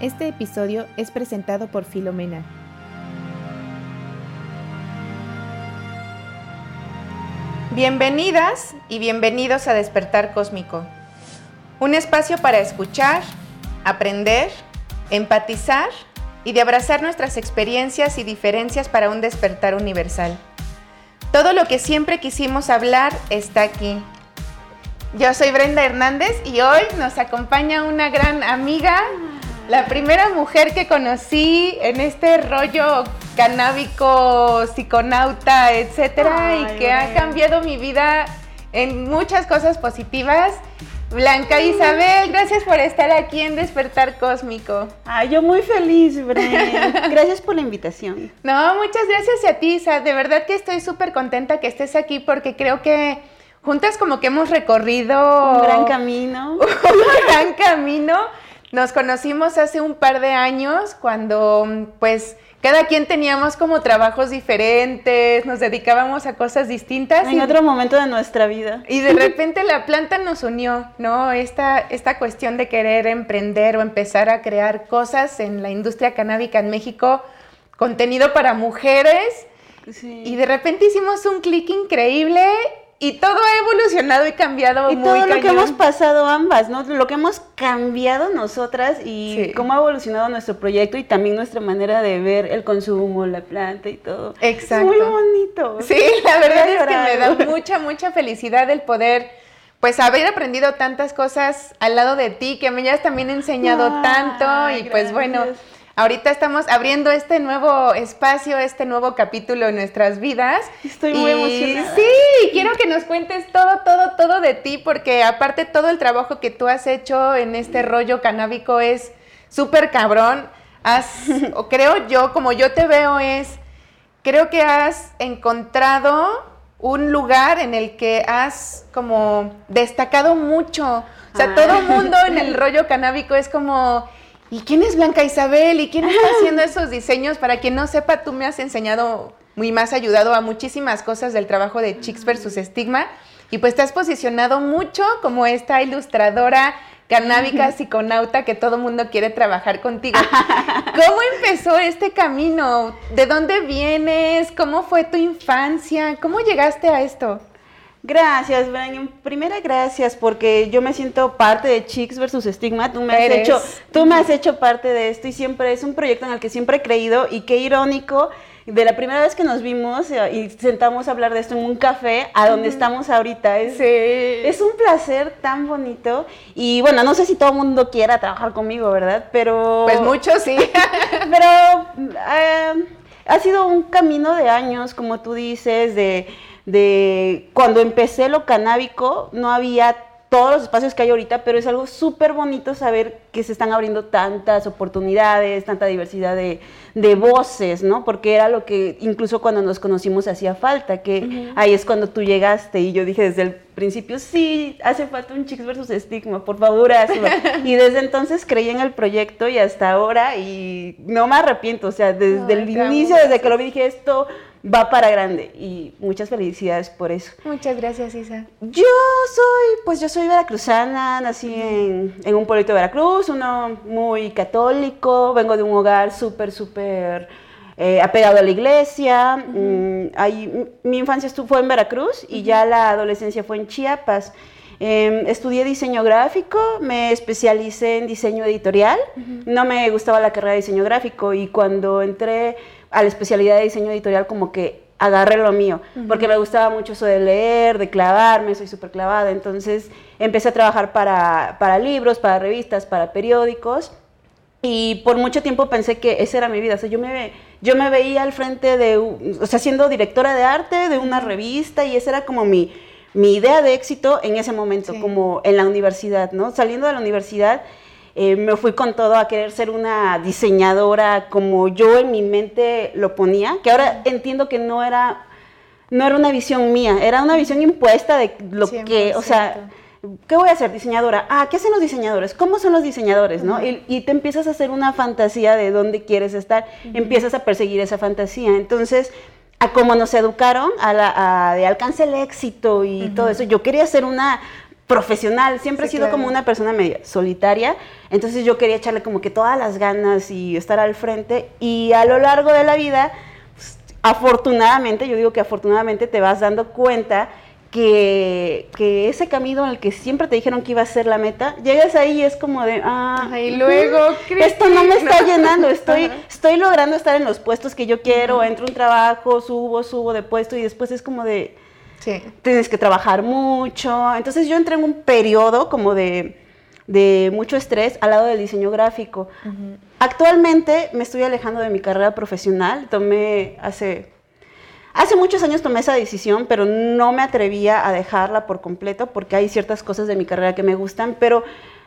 Este episodio es presentado por Filomena. Bienvenidas y bienvenidos a Despertar Cósmico, un espacio para escuchar, aprender, empatizar y de abrazar nuestras experiencias y diferencias para un despertar universal. Todo lo que siempre quisimos hablar está aquí. Yo soy Brenda Hernández y hoy nos acompaña una gran amiga, la primera mujer que conocí en este rollo canábico, psiconauta, etcétera, y que ha cambiado mi vida en muchas cosas positivas. Blanca Isabel, gracias por estar aquí en Despertar Cósmico. Ay, yo muy feliz, Brenda. Gracias por la invitación. No, muchas gracias a ti, Isa. De verdad que estoy súper contenta que estés aquí porque creo que juntas como que hemos recorrido... Un gran camino. un gran camino nos conocimos hace un par de años cuando pues cada quien teníamos como trabajos diferentes, nos dedicábamos a cosas distintas. En otro momento de nuestra vida. Y de repente la planta nos unió, ¿no? Esta, esta cuestión de querer emprender o empezar a crear cosas en la industria canábica en México, contenido para mujeres. Y de repente hicimos un clic increíble y todo ha evolucionado y cambiado y todo lo que hemos pasado ambas, ¿no? Lo que hemos cambiado nosotras y cómo ha evolucionado nuestro proyecto y también nuestra manera de ver el consumo, la planta y todo. Exacto. muy bonito. Sí, la verdad es que me da mucha, mucha felicidad el poder pues haber aprendido tantas cosas al lado de ti, que me has también enseñado tanto y pues bueno, Ahorita estamos abriendo este nuevo espacio, este nuevo capítulo en nuestras vidas. Estoy muy emocionada. Sí, quiero que nos cuentes todo, todo, todo de ti, porque aparte todo el trabajo que tú has hecho en este rollo canábico es súper cabrón. Has, o creo yo, como yo te veo, es, creo que has encontrado un lugar en el que has como destacado mucho. O sea, todo el mundo en el rollo canábico es como ¿y quién es Blanca Isabel? ¿Y quién está haciendo esos diseños? Para quien no sepa, tú me has enseñado muy más ayudado a muchísimas cosas del trabajo de Chicks versus Estigma. Y pues te has posicionado mucho como esta ilustradora canábica psiconauta que todo mundo quiere trabajar contigo. ¿Cómo empezó este camino? ¿De dónde vienes? ¿Cómo fue tu infancia? ¿Cómo llegaste a esto? Gracias, Brian. Primera, gracias, porque yo me siento parte de Chicks versus Stigma. Tú me, has hecho, tú me has hecho parte de esto y siempre es un proyecto en el que siempre he creído y qué irónico de la primera vez que nos vimos eh, y sentamos a hablar de esto en un café a donde estamos ahorita. Es, es un placer tan bonito. Y bueno, no sé si todo el mundo quiera trabajar conmigo, ¿verdad? Pero... Pues mucho sí. pero eh, ha sido un camino de años, como tú dices, de de cuando empecé lo canábico, no había todos los espacios que hay ahorita, pero es algo súper bonito saber que se están abriendo tantas oportunidades, tanta diversidad de, voces, ¿no? Porque era lo que incluso cuando nos conocimos hacía falta, que ahí es cuando tú llegaste y yo dije desde el principio, sí, hace falta un Chicks versus Estigma, por favor, hazlo. y desde entonces creí en el proyecto y hasta ahora y no me arrepiento, o sea, desde el inicio, desde que lo vi dije esto va para grande y muchas felicidades por eso. Muchas gracias, Isa. Yo soy, pues yo soy veracruzana, nací en, un pueblito de Veracruz, uno muy católico, vengo de un hogar súper, súper eh, apegado a la iglesia. Mm, mi infancia estuvo, fue en Veracruz y ya la adolescencia fue en Chiapas. Em, estudié diseño gráfico, me especialicé en diseño editorial. No me gustaba la carrera de diseño gráfico y cuando entré a la especialidad de diseño editorial como que agarré lo mío, porque me gustaba mucho eso de leer, de clavarme, soy súper clavada, entonces empecé a trabajar para, para, libros, para revistas, para periódicos, y por mucho tiempo pensé que esa era mi vida, o sea, yo me, yo me veía al frente de, o sea, siendo directora de arte de una revista, y esa era como mi, mi idea de éxito en ese momento, como en la universidad, ¿no? Saliendo de la universidad, eh, me fui con todo a querer ser una diseñadora como yo en mi mente lo ponía, que ahora entiendo que no era, no era una visión mía, era una visión impuesta de lo que, o sea, ¿qué voy a hacer? Diseñadora. Ah, ¿qué hacen los diseñadores? ¿Cómo son los diseñadores? ¿no? y, te empiezas a hacer una fantasía de dónde quieres estar, empiezas a perseguir esa fantasía. Entonces, a cómo nos educaron, a, la, de alcance el éxito y todo eso, yo quería ser una profesional. Siempre he sido claro. como una persona media solitaria. Entonces yo quería echarle como que todas las ganas y estar al frente. Y a lo largo de la vida, pues, afortunadamente, yo digo que afortunadamente te vas dando cuenta que, que ese camino en el que siempre te dijeron que iba a ser la meta, llegas ahí y es como de, ah, Ay, y luego, esto no me está no. llenando, estoy, Ajá. estoy logrando estar en los puestos que yo quiero, entro a un trabajo, subo, subo de puesto y después es como de, Sí. tienes que trabajar mucho. Entonces yo entré en un periodo como de, de mucho estrés al lado del diseño gráfico. Actualmente me estoy alejando de mi carrera profesional. Tomé hace, hace muchos años tomé esa decisión, pero no me atrevía a dejarla por completo porque hay ciertas cosas de mi carrera que me gustan, pero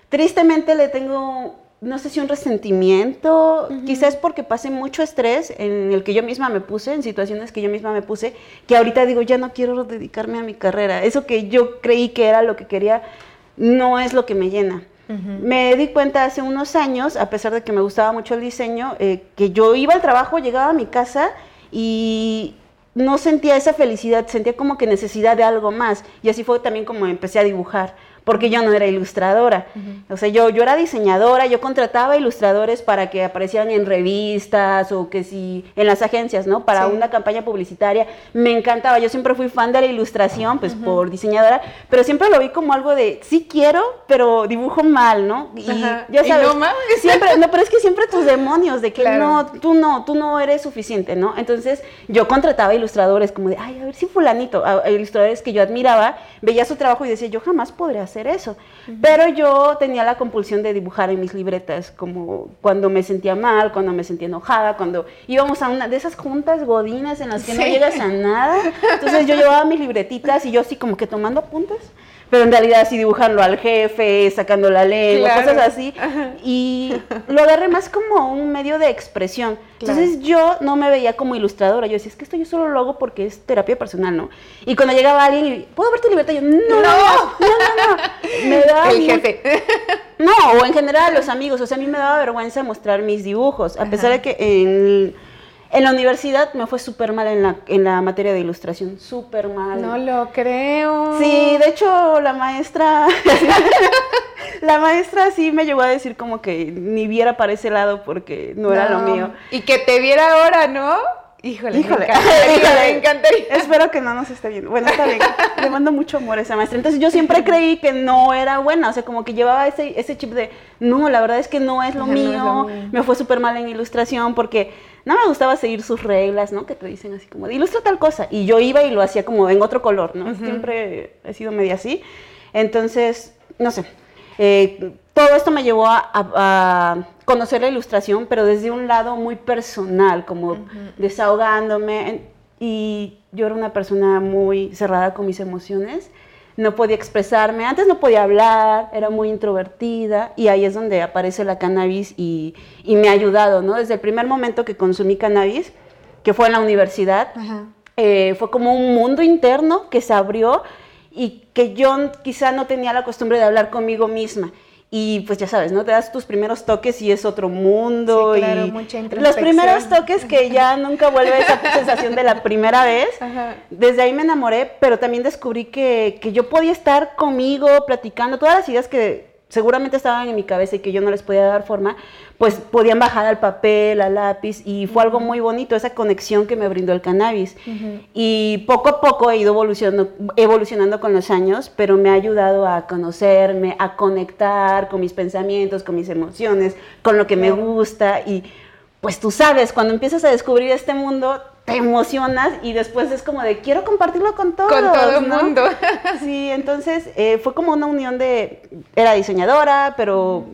tristemente le tengo, no sé si un resentimiento, quizás porque pasé mucho estrés en el que yo misma me puse, en situaciones que yo misma me puse, que ahorita digo, ya no quiero dedicarme a mi carrera. Eso que yo creí que era lo que quería, no es lo que me llena. Me di cuenta hace unos años, a pesar de que me gustaba mucho el diseño, eh, que yo iba al trabajo, llegaba a mi casa y no sentía esa felicidad, sentía como que necesidad de algo más. Y así fue también como empecé a dibujar, porque yo no era ilustradora. O sea, yo, yo era diseñadora, yo contrataba ilustradores para que aparecieran en revistas o que si en las agencias, ¿no? Para Sí. una campaña publicitaria. Me encantaba, yo siempre fui fan de la ilustración, pues por diseñadora, pero siempre lo vi como algo de, sí quiero, pero dibujo mal, ¿no? Y Ajá. ya Y sabes, no siempre, no, pero es que siempre tus demonios de que Claro. no, tú no, tú no eres suficiente, ¿no? Entonces yo contrataba ilustradores como de, ay, a ver si fulanito, a- a ilustradores que yo admiraba, veía su trabajo y decía, yo jamás podré hacer eso. Pero yo tenía la compulsión de dibujar en mis libretas, como cuando me sentía mal, cuando me sentía enojada, cuando íbamos a una de esas juntas godinas en las que no llegas a nada. Entonces yo llevaba mis libretitas y yo así como que tomando apuntes. Pero en realidad así dibujando al jefe, sacando la lengua, Claro. cosas así. Y lo agarré más como un medio de expresión. Claro. Entonces yo no me veía como ilustradora. Yo decía, es que esto yo solo lo hago porque es terapia personal, ¿no? Y cuando llegaba alguien y, ¿puedo ver tu libreta? Yo, no, no, no, no, no. no". Me daba El jefe. no, o en general los amigos. O sea, a mí me daba vergüenza mostrar mis dibujos. A pesar de que en, en la universidad me fue súper mal en la, en la materia de ilustración. Súper mal. No lo creo. Sí, de hecho la maestra, la maestra sí me llegó a decir como que ni viera para ese lado porque no, era lo mío. Y que te viera ahora, ¿no? Híjole, Híjole, me encantaría, híjole. me encantaría. Espero que no nos esté viendo. Bueno, está bien. Le mando mucho amor a esa maestra. Entonces yo siempre creí que no era buena. O sea, como que llevaba ese, ese chip de, no, la verdad es que no es lo, es mío. lo mío. Me fue súper mal en ilustración porque no me gustaba seguir sus reglas, ¿no? Que te dicen así como, de, ilustra tal cosa. Y yo iba y lo hacía como en otro color, ¿no? Siempre he sido media así. Entonces, no sé. Eh, todo esto me llevó a, a- a conocer la ilustración, pero desde un lado muy personal, como desahogándome. Y yo era una persona muy cerrada con mis emociones. No podía expresarme. Antes no podía hablar, era muy introvertida. Y ahí es donde aparece la cannabis y, y me ha ayudado, ¿no? Desde el primer momento que consumí cannabis, que fue en la universidad, eh, fue como un mundo interno que se abrió y que yo quizá no tenía la costumbre de hablar conmigo misma. Y pues ya sabes, ¿no? Te das tus primeros toques y es otro mundo. Sí, claro, y mucha Los primeros toques que ya nunca vuelve esa sensación de la primera vez. Ajá. Desde ahí me enamoré, pero también descubrí que, que yo podía estar conmigo, platicando, todas las ideas que seguramente estaban en mi cabeza y que yo no les podía dar forma, pues podían bajar al papel, al lápiz, y fue algo muy bonito, esa conexión que me brindó el cannabis. Y poco a poco he ido evolucionando, evolucionando con los años, pero me ha ayudado a conocerme, a conectar con mis pensamientos, con mis emociones, con lo que me gusta, y pues tú sabes, cuando empiezas a descubrir este mundo, te emocionas y después es como de quiero compartirlo con todos. Con todo el ¿no? mundo. Sí, entonces eh, fue como una unión de, era diseñadora, pero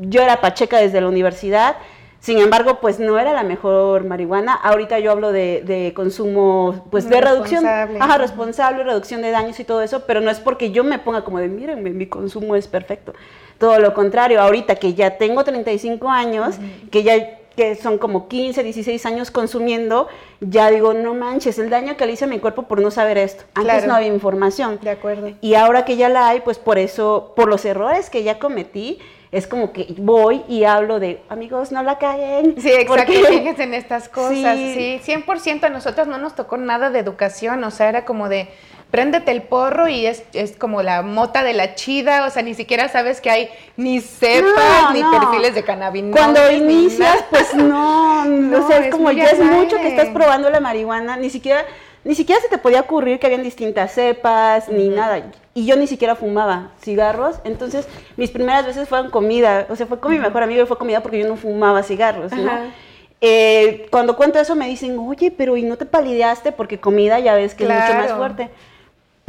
yo era pacheca desde la universidad, sin embargo, pues no era la mejor marihuana. Ahorita yo hablo de, de consumo, pues de reducción, ajá, responsable, reducción de daños y todo eso, pero no es porque yo me ponga como de, mírenme, mi consumo es perfecto. Todo lo contrario, ahorita que ya tengo 35 años, que ya que son como 15, 16 años consumiendo, ya digo, no manches, el daño que le hice a mi cuerpo por no saber esto. Antes Claro. no había información. De acuerdo. Y ahora que ya la hay, pues por eso, por los errores que ya cometí, es como que voy y hablo de, amigos, no la caguen. Sí, exacto, porque- fíjense en estas cosas. Sí. Sí. 100% a nosotros no nos tocó nada de educación, o sea, era como de, préndete el porro y es, es como la mota de la chida, o sea, ni siquiera sabes que hay ni cepas No, ni no. perfiles de cannabinoides. Cuando ni inicias, pues no, No, o sea, es, es como ya es mucho que estás probando la marihuana, ni siquiera, ni siquiera se te podía ocurrir que habían distintas cepas, ni nada. Y yo ni siquiera fumaba cigarros, entonces mis primeras veces fueron comida, o sea, fue con mi mejor amigo y fue comida porque yo no fumaba cigarros. Eh, cuando cuento eso me dicen, oye, pero ¿y no te palideaste? Porque comida ya ves que es mucho más fuerte.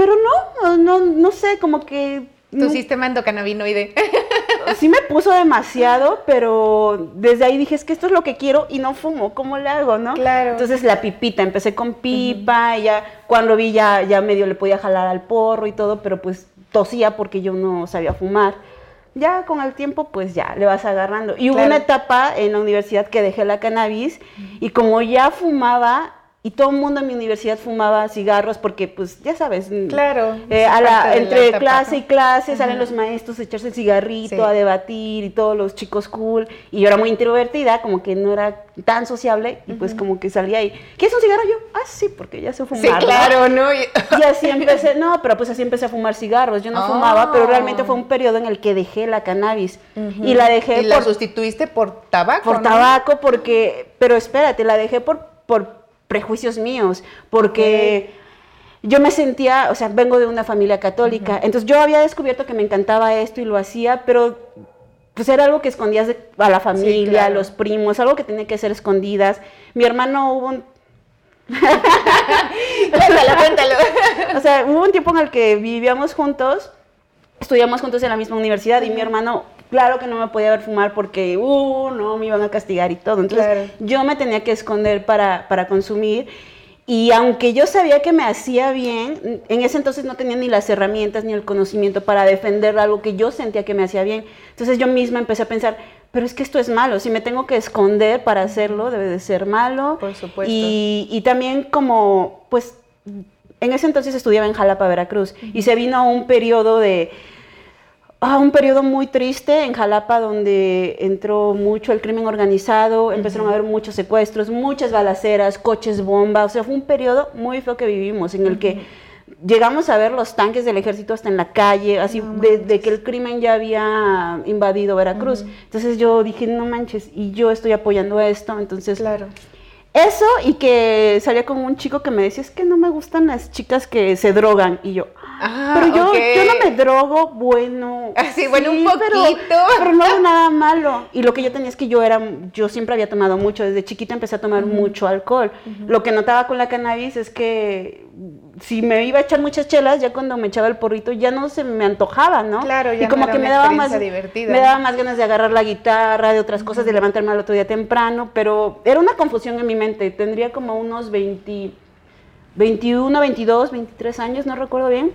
Pero no, no, no sé, como que... Tu no- sistema endocannabinoide. sí me puso demasiado, pero desde ahí dije, es que esto es lo que quiero y no fumo, ¿cómo le hago, no? Claro. Entonces la pipita, empecé con pipa y ya cuando vi ya, ya medio le podía jalar al porro y todo, pero pues tosía porque yo no sabía fumar. Ya con el tiempo pues ya le vas agarrando. Y hubo Claro. una etapa en la universidad que dejé la cannabis y como ya fumaba y todo el mundo en mi universidad fumaba cigarros porque pues ya sabes, Claro, eh, a la- la entre etapa, clase y clase salen los maestros a echarse el cigarrito, Sí. a debatir y todos los chicos cool. Y yo era muy introvertida, como que no era tan sociable y pues como que salía ahí. ¿Quieres un cigarro? Yo, ah, sí, porque ya sé fumar. Sí, claro, ¿no? Y- Y así empecé, no, pero pues así empecé a fumar cigarros. Yo no Ah. fumaba, pero realmente fue un periodo en el que dejé la cannabis. Y la dejé y la por, sustituiste por tabaco. por ¿no? tabaco porque, pero espérate, la dejé por, por prejuicios míos, porque yo me sentía, o sea, vengo de una familia católica, entonces yo había descubierto que me encantaba esto y lo hacía, pero pues era algo que escondías de- a la familia, a claro. los primos, algo que tenía que ser escondidas. Mi hermano hubo un, Cuéntalo, cuéntalo. o sea, hubo un tiempo en el que vivíamos juntos, estudiamos juntos en la misma universidad y mi hermano, claro que no me podía ver fumar porque, uh, no, me iban a castigar y todo. Entonces, Claro. yo me tenía que esconder para, para consumir. Y aunque yo sabía que me hacía bien, en ese entonces no tenía ni las herramientas ni el conocimiento para defender algo que yo sentía que me hacía bien. Entonces yo misma empecé a pensar, pero es que esto es malo, si me tengo que esconder para hacerlo, debe de ser malo. Por supuesto. Y, y también como, pues, en ese entonces estudiaba en Jalapa, Veracruz, y se vino un periodo de, ah, un periodo muy triste en Jalapa donde entró mucho el crimen organizado, empezaron a haber muchos secuestros, muchas balaceras, coches bomba, o sea, fue un periodo muy feo que vivimos en el que llegamos a ver los tanques del ejército hasta en la calle, así No de, de que el crimen ya había invadido Veracruz. Entonces yo dije, no manches, y yo estoy apoyando esto, entonces Claro. eso y que salía con un chico que me decía, es que no me gustan las chicas que se drogan. Y yo, Ah, pero yo, yo no me drogo, bueno. Ah, sí, bueno, un Pero, poquito. pero no hago nada malo. Y lo que yo tenía es que yo era, yo siempre había tomado mucho, desde chiquita empecé a tomar mucho alcohol. Lo que notaba con la cannabis es que si me iba a echar muchas chelas, ya cuando me echaba el porrito, ya no se me antojaba, ¿no? Claro, ya y no como era que me daba más, divertida. me daba más ganas de agarrar la guitarra, de otras cosas, de levantarme al otro día temprano, pero era una confusión en mi mente. Tendría como unos 20, 21, 22, 23 años, no recuerdo bien,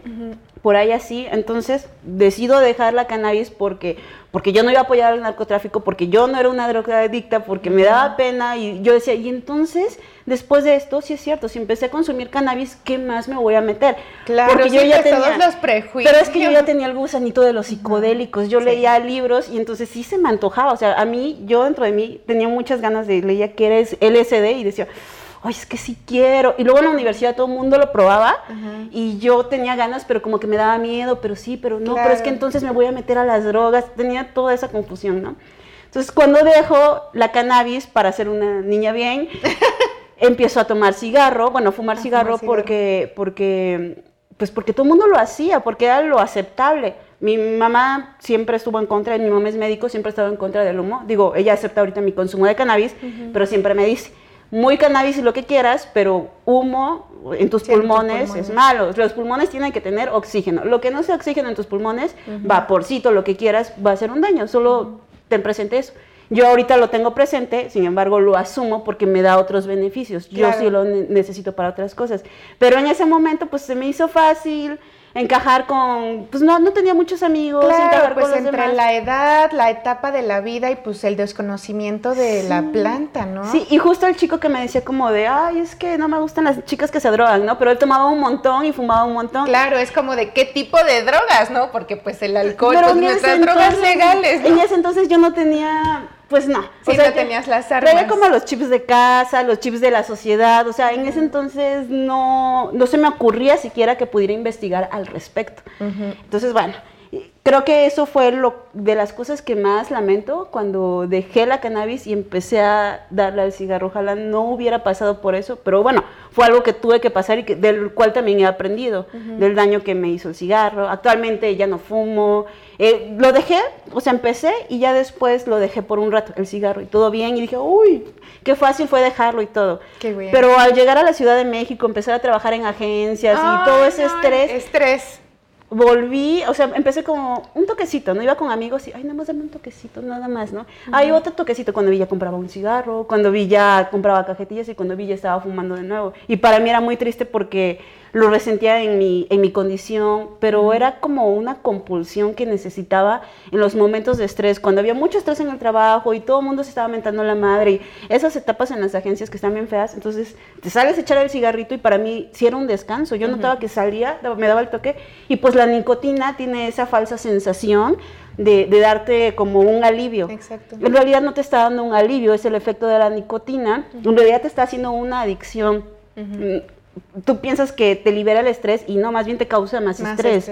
por ahí así. Entonces decido dejar la cannabis porque, porque yo no iba a apoyar al narcotráfico, porque yo no era una drogadicta, porque me daba pena y yo decía, y entonces, después de esto, sí es cierto, si empecé a consumir cannabis, ¿qué más me voy a meter? Claro, porque sí, pues, todos los prejuicios. Pero es que yo ya tenía el gusanito de los psicodélicos, yo leía libros y entonces sí se me antojaba, o sea, a mí, yo dentro de mí tenía muchas ganas de, leía que eres LSD y decía, oye, es que sí quiero. Y luego en la universidad todo el mundo lo probaba y yo tenía ganas, pero como que me daba miedo, pero sí, pero no, pero es que entonces me voy a meter a las drogas, tenía toda esa confusión, ¿no? Entonces cuando dejo la cannabis para ser una niña bien, empiezo a tomar cigarro, bueno, fumar A cigarro, fumar cigarro. porque porque pues porque todo el mundo lo hacía, porque era lo aceptable. Mi mamá siempre estuvo en contra, mi mamá es médico, siempre ha estado en contra del humo. Digo, ella acepta ahorita mi consumo de cannabis, pero siempre me dice, muy cannabis y lo que quieras, pero humo en tus Sí, en tus pulmones, es malo. Los pulmones tienen que tener oxígeno. Lo que no sea oxígeno en tus pulmones, vaporcito, lo que quieras, va a hacer un daño. Solo ten presente eso. Yo ahorita lo tengo presente, sin embargo lo asumo porque me da otros beneficios. Yo sí lo ne- necesito para otras cosas. Pero en ese momento pues se me hizo fácil encajar con, pues no, no tenía muchos amigos, Claro, pues entre demás. la edad, la etapa de la vida y pues el desconocimiento de la planta, ¿no? Sí, y justo el chico que me decía como de, ay, es que no me gustan las chicas que se drogan, ¿no? Pero él tomaba un montón y fumaba un montón. Claro, es como de qué tipo de drogas, ¿no? Porque pues el alcohol, Pero pues nuestras drogas legales, En ese entonces yo no tenía pues no. Sí, no tenías las armas. Traía como los chips de casa, los chips de la sociedad, o sea, en ese entonces no, no se me ocurría siquiera que pudiera investigar al respecto. Entonces, bueno, creo que eso fue lo de las cosas que más lamento cuando dejé la cannabis y empecé a darle al cigarro. Ojalá no hubiera pasado por eso, pero bueno, fue algo que tuve que pasar y que, del cual también he aprendido, del daño que me hizo el cigarro. Actualmente ya no fumo. Eh, lo dejé, o sea, empecé y ya después lo dejé por un rato, el cigarro, y todo bien. Y dije, uy, qué fácil fue dejarlo y todo. Pero al llegar a la Ciudad de México, empezar a trabajar en agencias y todo ese estrés. Estrés volví, o sea, empecé como un toquecito, ¿no? Iba con amigos y, ay, nada más dame un toquecito, nada más, ¿no? Hay otro toquecito cuando vi ya compraba un cigarro, cuando vi ya compraba cajetillas y cuando vi ya estaba fumando de nuevo. Y para mí era muy triste porque lo resentía en mi, en mi condición, pero era como una compulsión que necesitaba en los momentos de estrés, cuando había mucho estrés en el trabajo y todo el mundo se estaba mentando la madre y esas etapas en las agencias que están bien feas, entonces te sales a echar el cigarrito y para mí sí era un descanso, yo notaba que salía, me daba el toque y pues la nicotina tiene esa falsa sensación de, darte como un alivio. Exacto. En realidad no te está dando un alivio, es el efecto de la nicotina, en realidad te está haciendo una adicción tú piensas que te libera el estrés y no, más bien te causa más, estrés.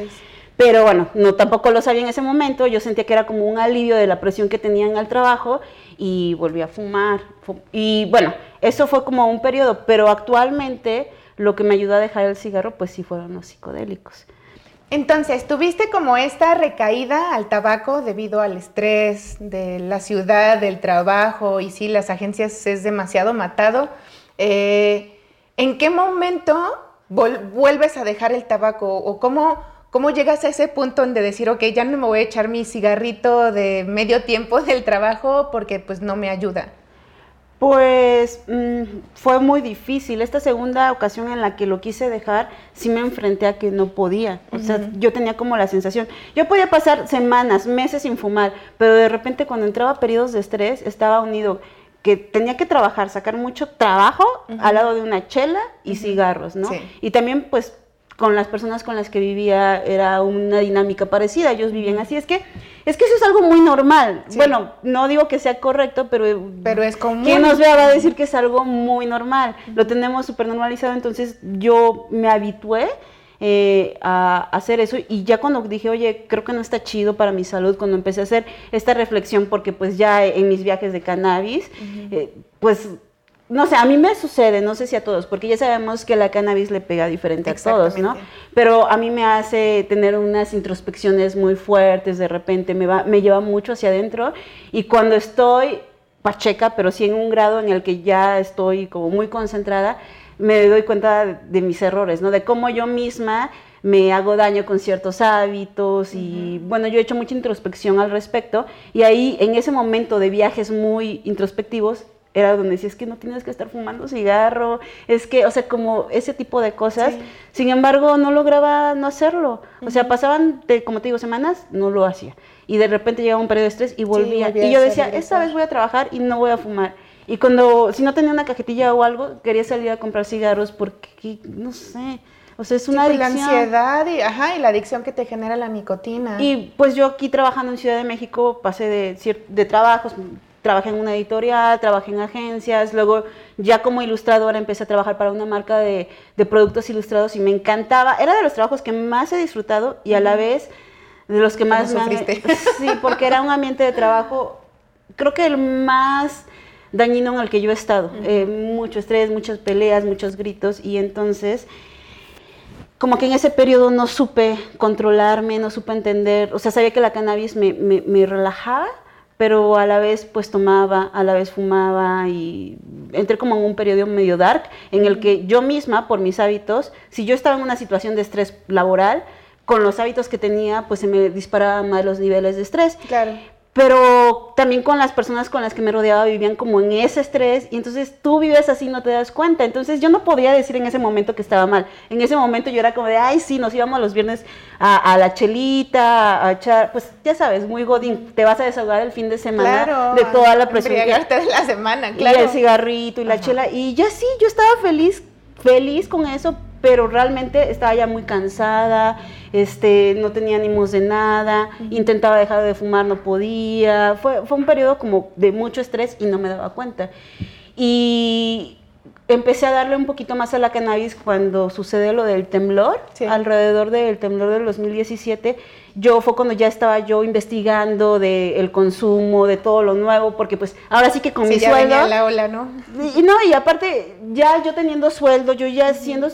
Pero bueno, no tampoco lo sabía en ese momento, yo sentía que era como un alivio de la presión que tenían al trabajo y volví a fumar. Y bueno, eso fue como un periodo, pero actualmente lo que me ayudó a dejar el cigarro pues sí fueron los psicodélicos. Entonces, tuviste como esta recaída al tabaco debido al estrés de la ciudad, del trabajo, y sí, las agencias es demasiado matado. Eh, ¿En qué momento vuelves a dejar el tabaco o cómo, cómo llegas a ese punto donde decir, ok, ya no me voy a echar mi cigarrito de medio tiempo del trabajo porque pues no me ayuda? Pues mm, fue muy difícil. Esta segunda ocasión en la que lo quise dejar, sí me enfrenté a que no podía. O sea, yo tenía como la sensación, yo podía pasar semanas, meses sin fumar, pero de repente cuando entraba periodos de estrés, estaba unido que tenía que trabajar, sacar mucho trabajo al lado de una chela y cigarros, ¿no? Y también pues con las personas con las que vivía era una dinámica parecida, ellos vivían así, es que es que eso es algo muy normal. Bueno, no digo que sea correcto, pero pero es común. Quien nos vea va a decir que es algo muy normal. Lo tenemos súper normalizado, entonces yo me habitué eh, a, hacer eso. Y ya cuando dije, oye, creo que no está chido para mi salud, cuando empecé a hacer esta reflexión, porque pues ya en mis viajes de cannabis, eh, pues no sé, a mí me sucede, no sé si a todos, porque ya sabemos que la cannabis le pega diferente a todos, ¿no? Pero a mí me hace tener unas introspecciones muy fuertes, de repente me, va, me lleva mucho hacia adentro y cuando estoy pacheca, pero sí en un grado en el que ya estoy como muy concentrada, me doy cuenta de mis errores, ¿no? De cómo yo misma me hago daño con ciertos hábitos y bueno, yo he hecho mucha introspección al respecto y ahí en ese momento de viajes muy introspectivos era donde decía, es que no tienes que estar fumando cigarro, es que, o sea, como ese tipo de cosas. Sin embargo, no lograba no hacerlo. O sea, pasaban, de, como te digo, semanas, no lo hacía. Y de repente llegaba un periodo de estrés y volvía. y yo decía, esta vez voy a trabajar y no voy a fumar. Y cuando, si no tenía una cajetilla o algo, quería salir a comprar cigarros porque, no sé, o sea, es una pues, adicción. La ansiedad y, ajá, y la adicción que te genera la nicotina. Y pues yo aquí trabajando en Ciudad de México pasé de, de trabajos, trabajé en una editorial, trabajé en agencias, luego ya como ilustradora empecé a trabajar para una marca de, de productos ilustrados y me encantaba. Era de los trabajos que más he disfrutado y a la vez de los que más me... Sí, porque era un ambiente de trabajo, creo que el más dañino en el que yo he estado. Eh, mucho estrés, muchas peleas, muchos gritos y entonces como que en ese periodo no supe controlarme, no supe entender, o sea, sabía que la cannabis me, me, relajaba, pero a la vez pues tomaba, a la vez fumaba y entré como en un periodo medio dark en el que yo misma, por mis hábitos, si yo estaba en una situación de estrés laboral, con los hábitos que tenía, pues se me disparaban más los niveles de estrés. Claro pero también con las personas con las que me rodeaba vivían como en ese estrés y entonces tú vives así no te das cuenta. Entonces yo no podía decir en ese momento que estaba mal. En ese momento yo era como de, ay, sí, nos íbamos los viernes a, la chelita, a echar, pues ya sabes, muy godín, te vas a desahogar el fin de semana de toda la presión. Que, de la semana, claro. Y el cigarrito y la chela. Y ya sí, yo estaba feliz, feliz con eso, pero realmente estaba ya muy cansada, este, no tenía ánimos de nada, intentaba dejar de fumar, no podía, fue, fue un periodo como de mucho estrés y no me daba cuenta. Y empecé a darle un poquito más a la cannabis cuando sucede lo del temblor, alrededor del temblor del 2017. Yo fue cuando ya estaba yo investigando del consumo, de todo lo nuevo, porque pues ahora sí que con mi ya sueldo... Venía la ola, ¿no? Y, no, y aparte, ya yo teniendo sueldo, yo ya siendo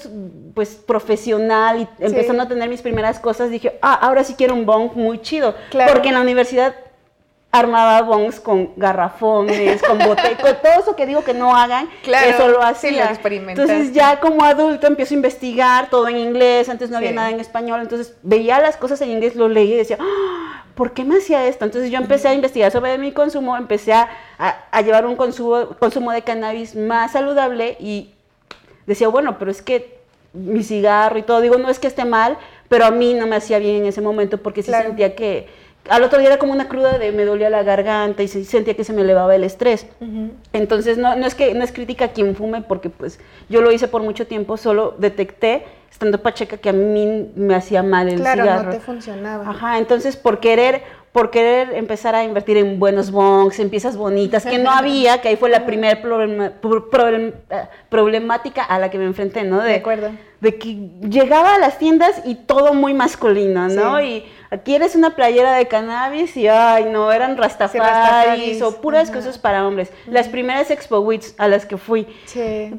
pues profesional y empezando a tener mis primeras cosas, dije, ah, ahora sí quiero un bong muy chido. Porque en la universidad armaba bongs con garrafones, con botellas, todo eso que digo que no hagan, eso lo hacía. entonces ya como adulto empiezo a investigar todo en inglés, antes no había nada en español, entonces veía las cosas en inglés, lo leí y decía, ¡Ah! ¿por qué me hacía esto? Entonces yo empecé a investigar sobre mi consumo, empecé a, a, llevar un consumo, consumo de cannabis más saludable y decía, bueno, pero es que mi cigarro y todo, digo, no es que esté mal, pero a mí no me hacía bien en ese momento porque sí sentía que al otro día era como una cruda de me dolía la garganta y sentía que se me elevaba el estrés. Entonces no, no, es que no es crítica a quien fume porque pues yo lo hice por mucho tiempo, solo detecté estando pacheca que a mí me hacía mal el cigarro. Claro, no te funcionaba. Ajá, entonces por querer por querer empezar a invertir en buenos bongs, en piezas bonitas, que no había, que ahí fue la primera eh, problemática a la que me enfrenté, ¿no? De, acuerdo. De que llegaba a las tiendas y todo muy masculino, ¿no? Y aquí eres una playera de cannabis y, ay, no, eran rastafaris o puras cosas para hombres. Las primeras Expo Weeks a las que fui. Sí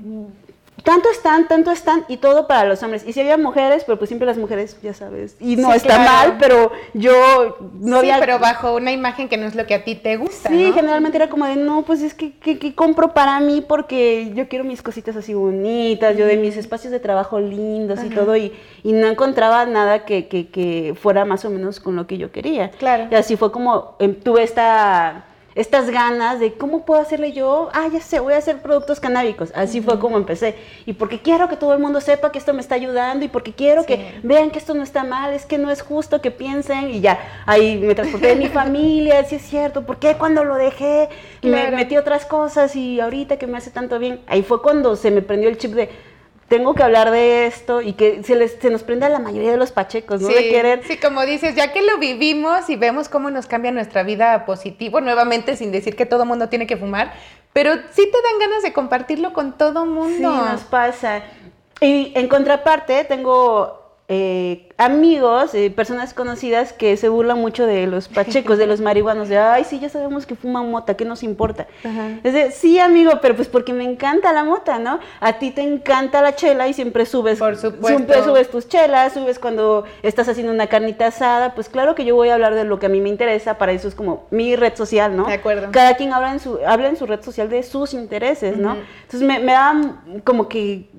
tanto están, tanto están y todo para los hombres. Y si había mujeres, pero pues siempre las mujeres, ya sabes. Y no está mal, pero yo no sí, pero bajo una imagen que no es lo que a ti te gusta. Sí, generalmente era como de, no, pues es que, que, compro para mí porque yo quiero mis cositas así bonitas, yo de mis espacios de trabajo lindos y todo, y, y, no encontraba nada que, que, fuera más o menos con lo que yo quería. Claro. Y así fue como em, tuve esta estas ganas de cómo puedo hacerle yo, ah, ya sé, voy a hacer productos canábicos. Así fue como empecé. Y porque quiero que todo el mundo sepa que esto me está ayudando y porque quiero que vean que esto no está mal, es que no es justo que piensen y ya, ahí me transporté de mi familia, sí es cierto, ¿por qué cuando lo dejé me metí otras cosas y ahorita que me hace tanto bien? Ahí fue cuando se me prendió el chip de tengo que hablar de esto y que se, les, se nos prende a la mayoría de los pachecos, ¿no? Sí, de querer. Sí, como dices, ya que lo vivimos y vemos cómo nos cambia nuestra vida positivo, nuevamente sin decir que todo mundo tiene que fumar, pero sí te dan ganas de compartirlo con todo mundo. Sí, nos pasa. Y en contraparte, tengo eh, amigos, eh, personas conocidas que se burlan mucho de los pachecos, de los marihuanos, de, ay, sí, ya sabemos que fuman mota, ¿qué nos importa? Es de, sí, amigo, pero pues porque me encanta la mota, ¿no? A ti te encanta la chela y siempre subes, Por supuesto. siempre subes tus chelas, subes cuando estás haciendo una carnita asada, pues claro que yo voy a hablar de lo que a mí me interesa, para eso es como mi red social, ¿no? De acuerdo. Cada quien habla en su, habla en su red social de sus intereses, ¿no? Entonces me, me da como que,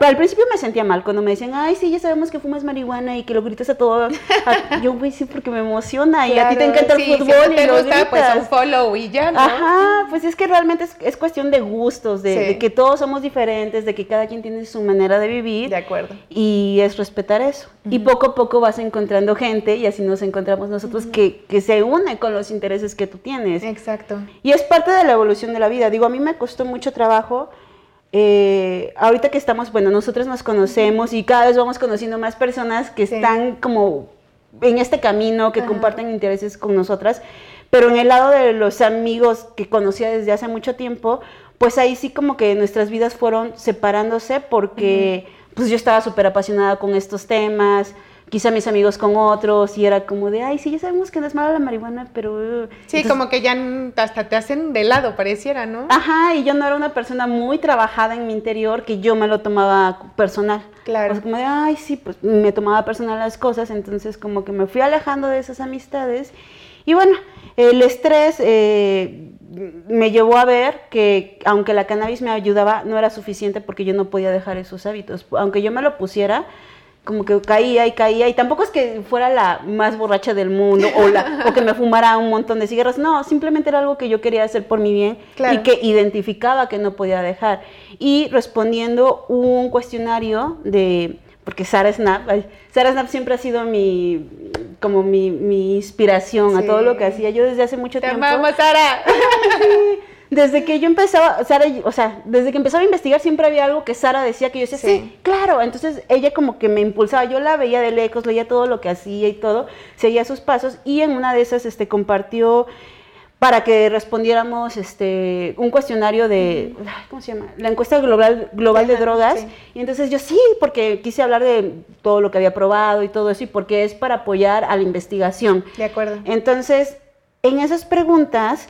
al principio me sentía mal cuando me decían, ay, sí, ya sabemos que fumas marihuana y que lo gritas a todo. yo, güey, sí, porque me emociona y a ti te encanta el fútbol y lo gusta, pues un follow y ya, ¿no? Ajá, pues es que realmente es, cuestión de gustos, de, que todos somos diferentes, de que cada quien tiene su manera de vivir. De acuerdo. Y es respetar eso. Y poco a poco vas encontrando gente y así nos encontramos nosotros que, que se une con los intereses que tú tienes. Exacto. Y es parte de la evolución de la vida. Digo, a mí me costó mucho trabajo eh, ahorita que estamos, bueno, nosotros nos conocemos y cada vez vamos conociendo más personas que están como en este camino, que comparten intereses con nosotras, pero en el lado de los amigos que conocía desde hace mucho tiempo, pues ahí sí como que nuestras vidas fueron separándose porque pues yo estaba súper apasionada con estos temas, quizá mis amigos con otros y era como de, ay, sí, ya sabemos que no es mala la marihuana, pero... Uh". Sí, como que ya hasta te hacen de lado, pareciera, ¿no? Ajá, y yo no era una persona muy trabajada en mi interior que yo me lo tomaba personal. Claro. O sea, como de, ay, sí, pues me tomaba personal las cosas, entonces como que me fui alejando de esas amistades. Y bueno, el estrés eh, me llevó a ver que aunque la cannabis me ayudaba, no era suficiente porque yo no podía dejar esos hábitos. Aunque yo me lo pusiera, como que caía y caía y tampoco es que fuera la más borracha del mundo o, la, o que me fumara un montón de cigarros, no, simplemente era algo que yo quería hacer por mi bien y que identificaba que no podía dejar. Y respondiendo un cuestionario de, porque Sara Snap, Sara Snap siempre ha sido mi, como mi, mi inspiración a todo lo que hacía yo desde hace mucho Te tiempo. amamos, Sara. desde que yo empezaba, Sara, o sea, desde que empezaba a investigar siempre había algo que Sara decía que yo decía, sí. claro. Entonces ella como que me impulsaba, yo la veía de lejos, leía todo lo que hacía y todo, seguía sus pasos y en una de esas este, compartió para que respondiéramos este, un cuestionario de, ¿cómo se llama? La encuesta global, global de drogas. Y entonces yo sí, porque quise hablar de todo lo que había probado y todo eso, y porque es para apoyar a la investigación. De acuerdo. Entonces, en esas preguntas,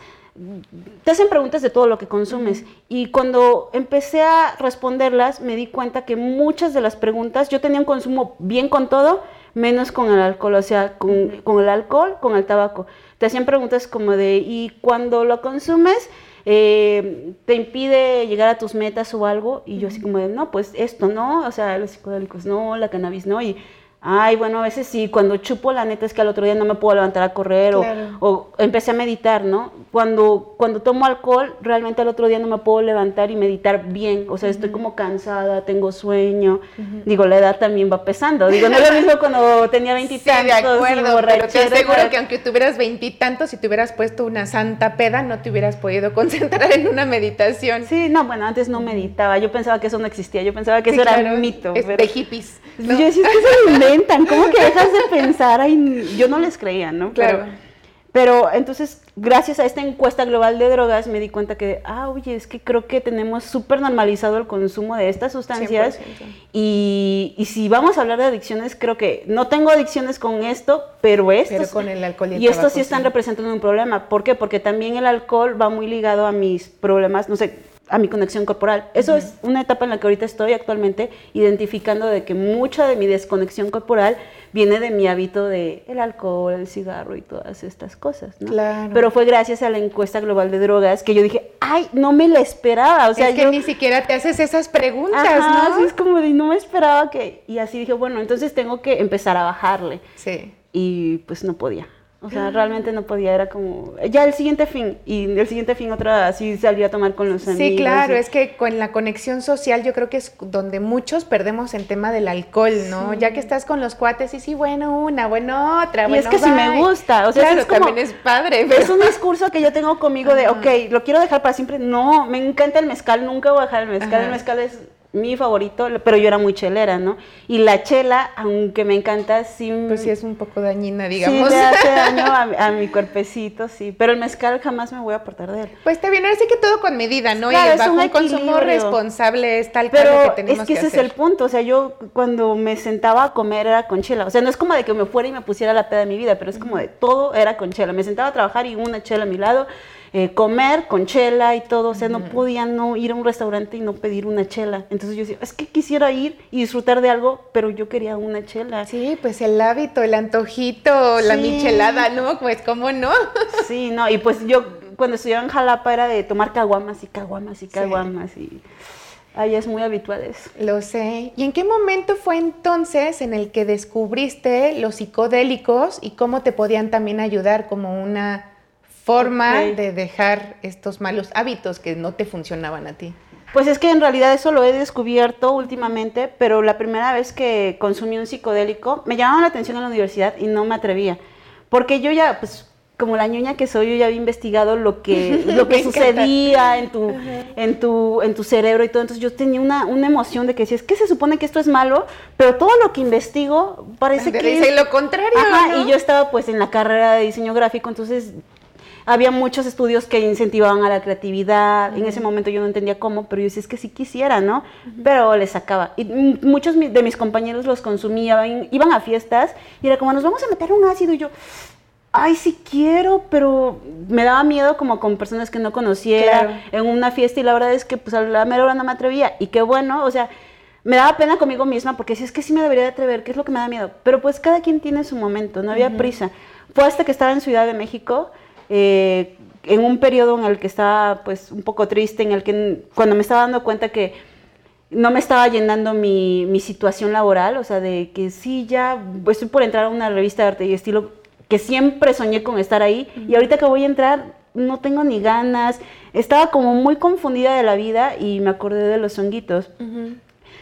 te hacen preguntas de todo lo que consumes. Y cuando empecé a responderlas, me di cuenta que muchas de las preguntas, yo tenía un consumo bien con todo, menos con el alcohol, o sea, con, con el alcohol, con el tabaco te hacían preguntas como de, ¿y cuando lo consumes? Eh, te impide llegar a tus metas o algo, y yo así como de, no, pues esto no, o sea, los psicodélicos no, la cannabis no, y Ay, bueno, a veces sí, cuando chupo, la neta es que al otro día no me puedo levantar a correr o, empecé a meditar, ¿no? Cuando, cuando tomo alcohol, realmente al otro día no me puedo levantar y meditar bien, o sea, estoy como cansada, tengo sueño, digo, la edad también va pesando, digo, no es lo mismo cuando tenía veintitantos. Sí, de acuerdo, pero te aseguro que aunque tuvieras veintitantos, si te hubieras puesto una santa peda, no te hubieras podido concentrar en una meditación. Sí, no, bueno, antes no meditaba, yo pensaba que eso no existía, yo pensaba que eso era un mito. Es de hippies. Yo decía, que se ¿cómo que dejas de pensar? Ay, yo no les creía, ¿no? Claro. Pero, entonces, gracias a esta encuesta global de drogas, me di cuenta que, ah, oye, es que creo que tenemos súper normalizado el consumo de estas sustancias. Y, y, si vamos a hablar de adicciones, creo que no tengo adicciones con esto, pero esto. Pero con el alcohol y el Y estos sí están representando un problema. ¿Por qué? Porque también el alcohol va muy ligado a mis problemas, no sé, a mi conexión corporal. Eso es una etapa en la que ahorita estoy actualmente identificando de que mucha de mi desconexión corporal viene de mi hábito de el alcohol, el cigarro y todas estas cosas, ¿no? Claro. Pero fue gracias a la encuesta global de drogas que yo dije, ay, no me la esperaba, o sea, es que ni siquiera te haces esas preguntas, ¿no? Así es como de no me esperaba que y así dije, bueno, entonces tengo que empezar a bajarle. Sí. Y pues no podía. O sea, realmente no podía, era como, ya el siguiente fin, y el siguiente fin otra, así salía a tomar con los amigos. Sí, claro, es que con la conexión social yo creo que es donde muchos perdemos el tema del alcohol, ¿no? Ya que estás con los cuates y sí, bueno, una, bueno, otra, bueno, Y es que si me gusta, o sea, claro, es como, también es padre. Es un discurso que yo tengo conmigo de, ok, lo quiero dejar para siempre, no, me encanta el mezcal, nunca voy a dejar el mezcal, el mezcal es mi favorito, pero yo era muy chelera, ¿no? Y la chela, aunque me encanta, sí... Pues sí es un poco dañina, digamos. Sí, le hace daño a, mi cuerpecito, sí. Pero el mezcal jamás me voy a apartar de él. Pues está bien, ahora sí que todo con medida, ¿no? y bajo un, consumo responsable es tal pero que tenemos es que, ese es el punto, o sea, yo cuando me sentaba a comer era con chela. O sea, no es como de que me fuera y me pusiera la peda de mi vida, pero es como de todo era con chela. Me sentaba a trabajar y una chela a mi lado eh, comer con chela y todo, o sea, no podía no ir a un restaurante y no pedir una chela. Entonces yo decía, es que quisiera ir y disfrutar de algo, pero yo quería una chela. Sí, pues el hábito, el antojito, la michelada, ¿no? Pues cómo no. sí, no, y pues yo cuando estudiaba en Jalapa era de tomar caguamas y caguamas y caguamas y... Ahí es muy habitual eso. Lo sé. ¿Y en qué momento fue entonces en el que descubriste los psicodélicos y cómo te podían también ayudar como una forma de dejar estos malos hábitos que no te funcionaban a ti? Pues es que en realidad eso lo he descubierto últimamente, pero la primera vez que consumí un psicodélico me llamaba la atención en la universidad y no me atrevía. Porque yo ya, pues como la ñoña que soy, yo ya había investigado lo que, lo que sucedía en tu, en, tu, en tu cerebro y todo. Entonces yo tenía una, una emoción de que decía, es que se supone que esto es malo, pero todo lo que investigo parece que... Dice lo contrario. y yo estaba pues en la carrera de diseño gráfico, entonces había muchos estudios que incentivaban a la creatividad. En ese momento yo no entendía cómo, pero yo decía, es que sí quisiera, ¿no? Pero les sacaba. Y muchos de mis compañeros los consumían, iban a fiestas y era como, nos vamos a meter un ácido. Y yo, ay, sí quiero, pero me daba miedo como con personas que no conociera en una fiesta y la verdad es que pues a la mera hora no me atrevía. Y qué bueno, o sea, me daba pena conmigo misma porque si es que sí me debería de atrever, ¿qué es lo que me da miedo? Pero pues cada quien tiene su momento, no había prisa. Fue hasta que estaba en Ciudad de México eh, en un periodo en el que estaba pues un poco triste, en el que cuando me estaba dando cuenta que no me estaba llenando mi, mi situación laboral, o sea, de que sí, ya pues, estoy por entrar a una revista de arte y estilo que siempre soñé con estar ahí y ahorita que voy a entrar no tengo ni ganas, estaba como muy confundida de la vida y me acordé de los honguitos.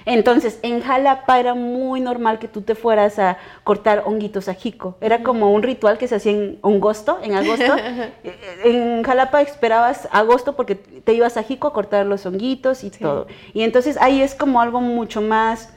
Entonces, en Jalapa era muy normal que tú te fueras a cortar honguitos a Jico. Era como un ritual que se hacía en agosto, en agosto. en Jalapa esperabas agosto porque te ibas a Jico a cortar los honguitos y todo. Y entonces ahí es como algo mucho más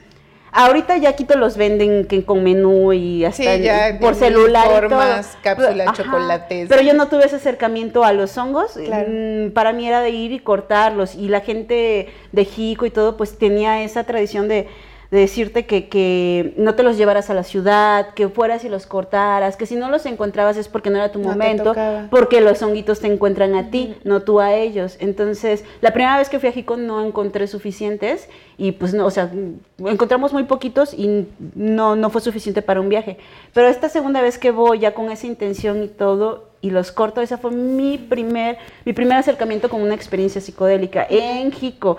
Ahorita ya quito los venden que con menú y hasta por celular formas, cápsulas, chocolates. Pero yo no tuve ese acercamiento a los hongos. Mm, para mí era de ir y cortarlos y la gente de Jico y todo pues tenía esa tradición de de decirte que, que, no te los llevaras a la ciudad, que fueras y los cortaras, que si no los encontrabas es porque no era tu momento, porque los honguitos te encuentran a ti, no tú a ellos. Entonces, la primera vez que fui a Jico no encontré suficientes y pues no, o sea, encontramos muy poquitos y no, no fue suficiente para un viaje. Pero esta segunda vez que voy ya con esa intención y todo, y los corto, esa fue mi primer, mi primer acercamiento con una experiencia psicodélica en Jico.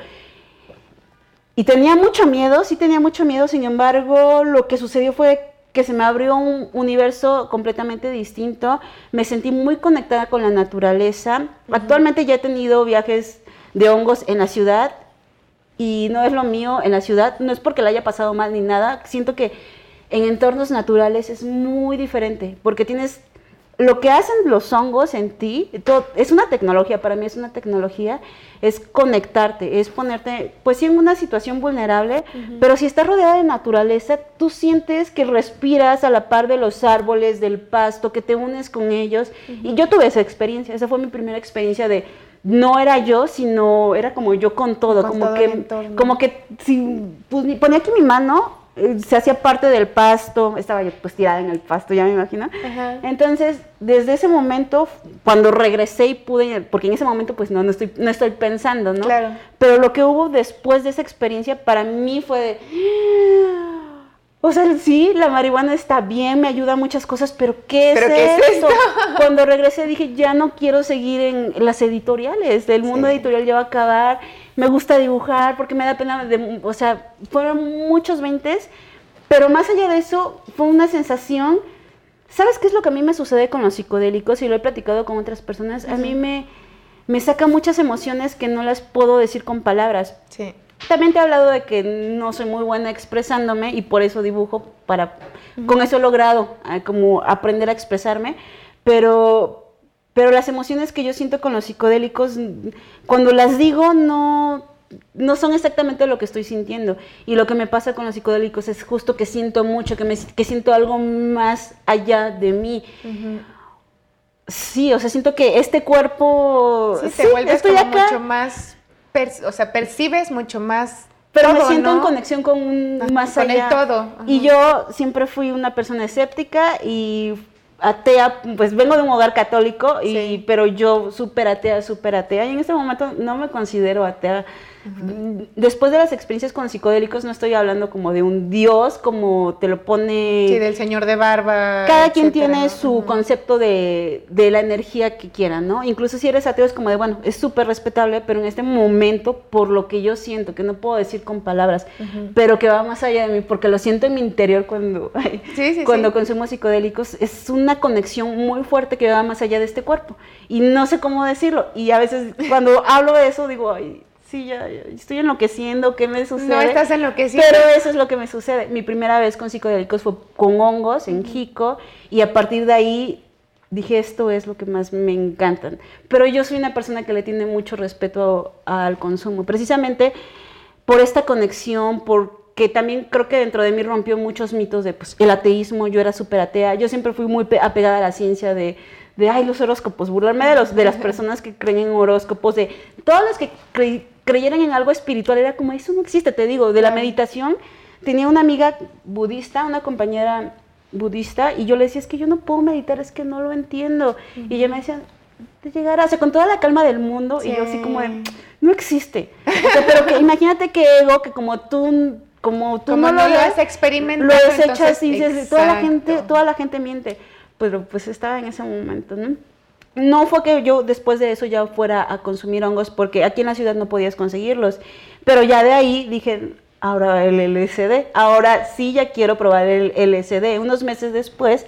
Y tenía mucho miedo, sí tenía mucho miedo, sin embargo, lo que sucedió fue que se me abrió un universo completamente distinto, me sentí muy conectada con la naturaleza. Actualmente ya he tenido viajes de hongos en la ciudad y no es lo mío en la ciudad, no es porque la haya pasado mal ni nada, siento que en entornos naturales es muy diferente, porque tienes lo que hacen los hongos en ti, es una tecnología, para mí es una tecnología, es conectarte, es ponerte, pues sí, en una situación vulnerable, pero si estás rodeada de naturaleza, tú sientes que respiras a la par de los árboles, del pasto, que te unes con ellos. Y yo tuve esa experiencia, esa fue mi primera experiencia de, no era yo, sino era como yo con todo, como, que, como que si pues, ponía aquí mi mano, se hacía parte del pasto, estaba yo pues tirada en el pasto, ya me imagino. Entonces, desde ese momento, cuando regresé y pude, porque en ese momento pues no, no, estoy, no estoy pensando, ¿no? Claro. Pero lo que hubo después de esa experiencia para mí fue de... O sea, sí, la marihuana está bien, me ayuda a muchas cosas, pero ¿qué es, esto? Cuando regresé dije, ya no quiero seguir en las editoriales, el mundo editorial ya va a acabar me gusta dibujar, porque me da pena, de, o sea, fueron muchos veintes, pero más allá de eso, fue una sensación, ¿sabes qué es lo que a mí me sucede con los psicodélicos? Y lo he platicado con otras personas, a mí me, me saca muchas emociones que no las puedo decir con palabras. Sí. También te he hablado de que no soy muy buena expresándome y por eso dibujo, para, con eso he logrado eh, como aprender a expresarme, pero, pero las emociones que yo siento con los psicodélicos, cuando las digo, no, no son exactamente lo que estoy sintiendo. Y lo que me pasa con los psicodélicos es justo que siento mucho, que, me, que siento algo más allá de mí. Sí, o sea, siento que este cuerpo... Sí, te vuelves como mucho más... o sea, percibes mucho más pero me siento en conexión con un más allá. Con el todo. Y yo siempre fui una persona escéptica y atea, pues vengo de un hogar católico, y, pero yo súper atea, súper atea, y en este momento no me considero atea, Después de las experiencias con psicodélicos, no estoy hablando como de un dios, como te lo pone. Sí, del señor de barba. Cada quien tiene su concepto de, la energía que quiera, ¿no? Incluso si eres ateo, es como de, bueno, es súper respetable, pero en este momento, por lo que yo siento, que no puedo decir con palabras, pero que va más allá de mí, porque lo siento en mi interior cuando, cuando consumo psicodélicos, es una conexión muy fuerte que va más allá de este cuerpo. Y no sé cómo decirlo. Y a veces, cuando hablo de eso, digo, ay sí, ya, estoy enloqueciendo, ¿qué me sucede? No estás enloqueciendo. Pero eso es lo que me sucede. Mi primera vez con psicodélicos fue con hongos en Jico y a partir de ahí dije, esto es lo que más me encantan. Pero yo soy una persona que le tiene mucho respeto al consumo, precisamente por esta conexión, porque también creo que dentro de mí rompió muchos mitos de pues, el ateísmo, yo era súper atea, yo siempre fui muy apegada a la ciencia de de ay los horóscopos, burlarme de los de las personas que creen en horóscopos, de todas las que creyeran en algo espiritual, era como, eso no existe, te digo, de la meditación. Tenía una amiga budista, una compañera budista, y yo le decía, es que yo no puedo meditar, es que no lo entiendo. Y ella me decía, te llegará, o sea, con toda la calma del mundo, y yo así como de, no existe. pero que imagínate que ego, que como tú, como tú no, lo, has experimentado, lo desechas y dices, toda la gente, toda la gente miente. Pero pues estaba en ese momento, ¿no? No fue que yo después de eso ya fuera a consumir hongos, porque aquí en la ciudad no podías conseguirlos. Pero ya de ahí dije, ahora el LSD, ahora sí ya quiero probar el LSD. Unos meses después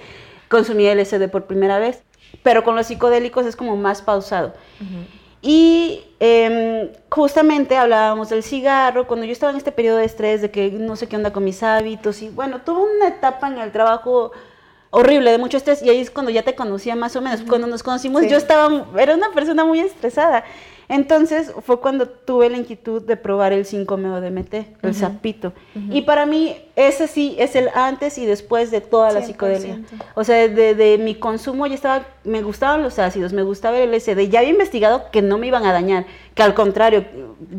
consumí LSD por primera vez, pero con los psicodélicos es como más pausado. Y em, justamente hablábamos del cigarro, cuando yo estaba en este periodo de estrés, de que no sé qué onda con mis hábitos, y bueno, tuve una etapa en el trabajo horrible, de mucho estrés, y ahí es cuando ya te conocía más o menos. Cuando nos conocimos, yo estaba, era una persona muy estresada. Entonces fue cuando tuve la inquietud de probar el 5-MeO-DMT, el sapito. Y para mí ese sí es el antes y después de toda la psicodelia. O sea, de, mi consumo ya estaba, me gustaban los ácidos, me gustaba el LSD. Ya había investigado que no me iban a dañar, que al contrario,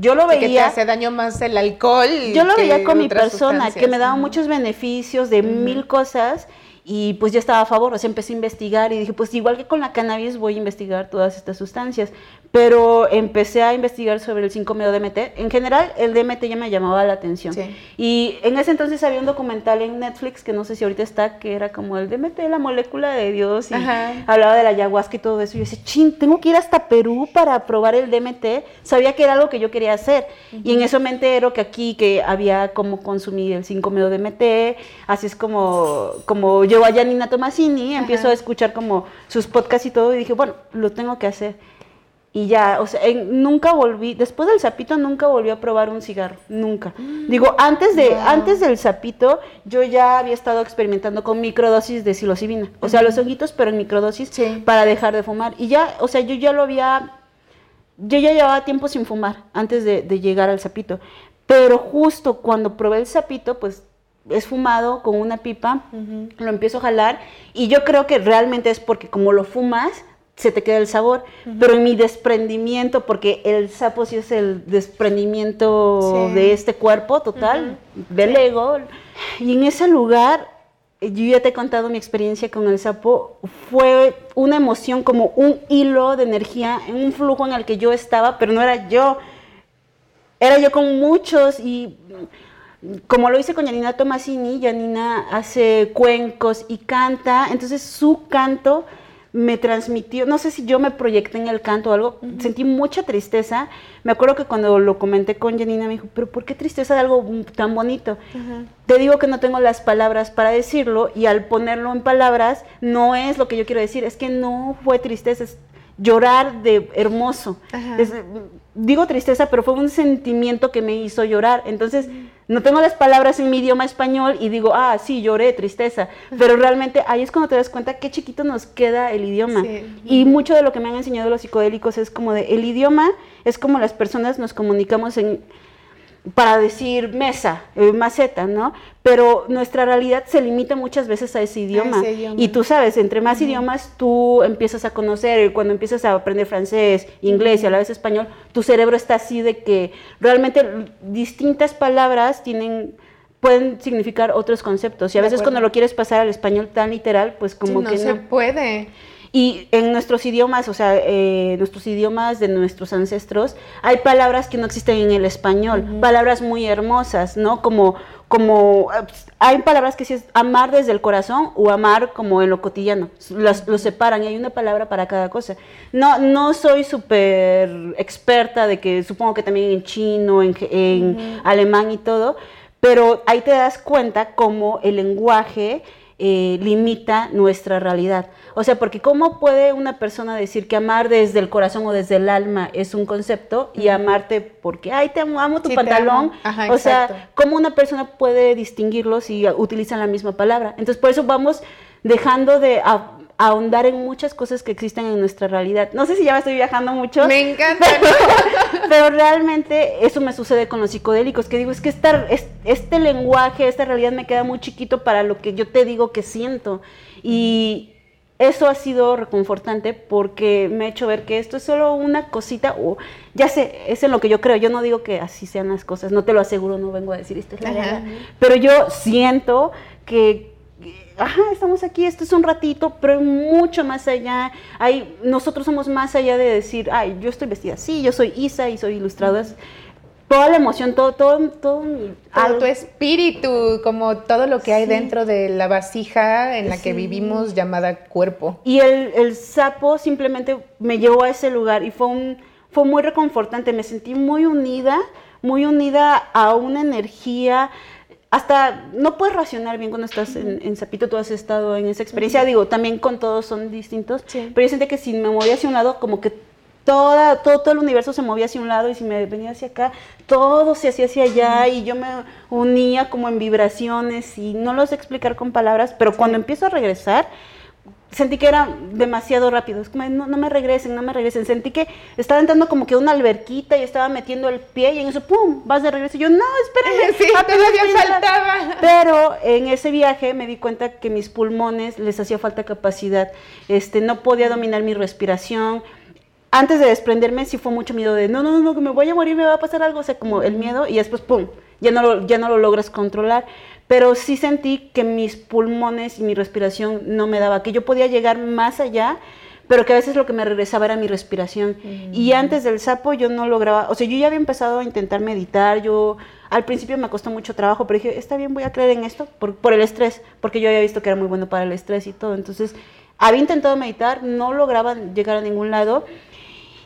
yo lo veía... Que te hace daño más el alcohol. Yo lo veía con mi persona, que me daba muchos beneficios de mil cosas y pues ya estaba a favor, o sea, empecé a investigar y dije, pues igual que con la cannabis voy a investigar todas estas sustancias, pero empecé a investigar sobre el 5-MeO-DMT. En general, el DMT ya me llamaba la atención. Y en ese entonces había un documental en Netflix, que no sé si ahorita está, que era como el DMT, la molécula de Dios, y hablaba de la ayahuasca y todo eso. Y yo decía, ching, tengo que ir hasta Perú para probar el DMT. Sabía que era algo que yo quería hacer. Y en eso me entero que aquí, que había como consumir el 5-MeO-DMT, así es como, como yo a Janina Tomasini, empiezo a escuchar como sus podcasts y todo, y dije, bueno, lo tengo que hacer. Y ya, o sea, nunca volví, después del sapito nunca volví a probar un cigarro, nunca. Mm. Digo, antes, de, antes del sapito yo ya había estado experimentando con microdosis de psilocibina, o sea, los honguitos, pero en microdosis para dejar de fumar. Y ya, o sea, yo ya lo había, yo ya llevaba tiempo sin fumar antes de, de llegar al sapito. Pero justo cuando probé el sapito, pues es fumado con una pipa, lo empiezo a jalar y yo creo que realmente es porque como lo fumas, se te queda el sabor, pero en mi desprendimiento, porque el sapo sí es el desprendimiento de este cuerpo total, del ego, y en ese lugar, yo ya te he contado mi experiencia con el sapo, fue una emoción como un hilo de energía, un flujo en el que yo estaba, pero no era yo, era yo con muchos y como lo hice con Janina Tomasini, Janina hace cuencos y canta, entonces su canto me transmitió, no sé si yo me proyecté en el canto o algo, sentí mucha tristeza. Me acuerdo que cuando lo comenté con Janina me dijo, pero ¿por qué tristeza de algo tan bonito? Te digo que no tengo las palabras para decirlo y al ponerlo en palabras no es lo que yo quiero decir, es que no fue tristeza, es llorar de hermoso. digo tristeza, pero fue un sentimiento que me hizo llorar. Entonces, no tengo las palabras en mi idioma español y digo, ah, sí, lloré, tristeza. Pero realmente ahí es cuando te das cuenta qué chiquito nos queda el idioma. Y mucho de lo que me han enseñado los psicodélicos es como de, el idioma es como las personas nos comunicamos en para decir mesa, eh, maceta, ¿no? Pero nuestra realidad se limita muchas veces a ese idioma. Y tú sabes, entre más idiomas tú empiezas a conocer, cuando empiezas a aprender francés, inglés y a la vez español, tu cerebro está así de que realmente distintas palabras tienen pueden significar otros conceptos. Y a veces cuando lo quieres pasar al español tan literal, pues como que no se puede. Y en nuestros idiomas, o sea, eh, nuestros idiomas de nuestros ancestros, hay palabras que no existen en el español, palabras muy hermosas, ¿no? Como, como, hay palabras que sí es amar desde el corazón o amar como en lo cotidiano, los, separan y hay una palabra para cada cosa. No, no soy súper experta de que supongo que también en chino, en, en alemán y todo, pero ahí te das cuenta cómo el lenguaje eh, limita nuestra realidad. O sea, porque ¿cómo puede una persona decir que amar desde el corazón o desde el alma es un concepto y amarte porque, ay, te amo, amo tu pantalón? o sea, ¿cómo una persona puede distinguirlos si utilizan la misma palabra? Entonces, por eso vamos dejando de ahondar en muchas cosas que existen en nuestra realidad. No sé si ya me estoy viajando mucho. Me encanta. Pero, realmente eso me sucede con los psicodélicos, que digo, es que este lenguaje, esta realidad me queda muy chiquito para lo que yo te digo que siento. Y eso ha sido reconfortante porque me ha hecho ver que esto es solo una cosita, o ya sé, es en lo que yo creo, yo no digo que así sean las cosas, no te lo aseguro, no vengo a decir esto es la verdad, pero yo siento que ajá, estamos aquí, esto es un ratito, pero mucho más allá. Hay, nosotros somos más allá de decir, ay, yo estoy vestida así, yo soy Isa y soy ilustradora. Toda la emoción, todo, todo, todo, tu espíritu, como todo lo que hay dentro de la vasija en la que vivimos llamada cuerpo. Y el, el, sapo simplemente me llevó a ese lugar y fue, un, fue muy reconfortante, me sentí muy unida, muy unida a una energía, hasta no puedes racionar bien cuando estás en, en, Zapito, tú has estado en esa experiencia, digo, también con todos son distintos, pero yo sentí que si me movía hacia un lado, como que toda, todo, todo el universo se movía hacia un lado y si me venía hacia acá, todo se hacía hacia allá y yo me unía como en vibraciones y no lo sé explicar con palabras, pero cuando empiezo a regresar, sentí que era demasiado rápido. Es como, no, no, me regresen, no me regresen. Sentí que estaba entrando como que una alberquita y estaba metiendo el pie y en eso, ¡pum! Vas de regreso. Y yo, no, espérame. Sí, todavía faltaba. Pero en ese viaje me di cuenta que mis pulmones les hacía falta capacidad. Este, no podía dominar mi respiración. Antes de desprenderme sí fue mucho miedo de, no, no, no, que me voy a morir, me va a pasar algo. O sea, como el miedo y después, ¡pum! Ya no, lo, ya no lo logras controlar pero sí sentí que mis pulmones y mi respiración no me daba, que yo podía llegar más allá, pero que a veces lo que me regresaba era mi respiración. Y antes del sapo yo no lograba, o sea, yo ya había empezado a intentar meditar, yo al principio me costó mucho trabajo, pero dije, está bien, voy a creer en esto por, por el estrés, porque yo había visto que era muy bueno para el estrés y todo. Entonces, había intentado meditar, no lograba llegar a ningún lado.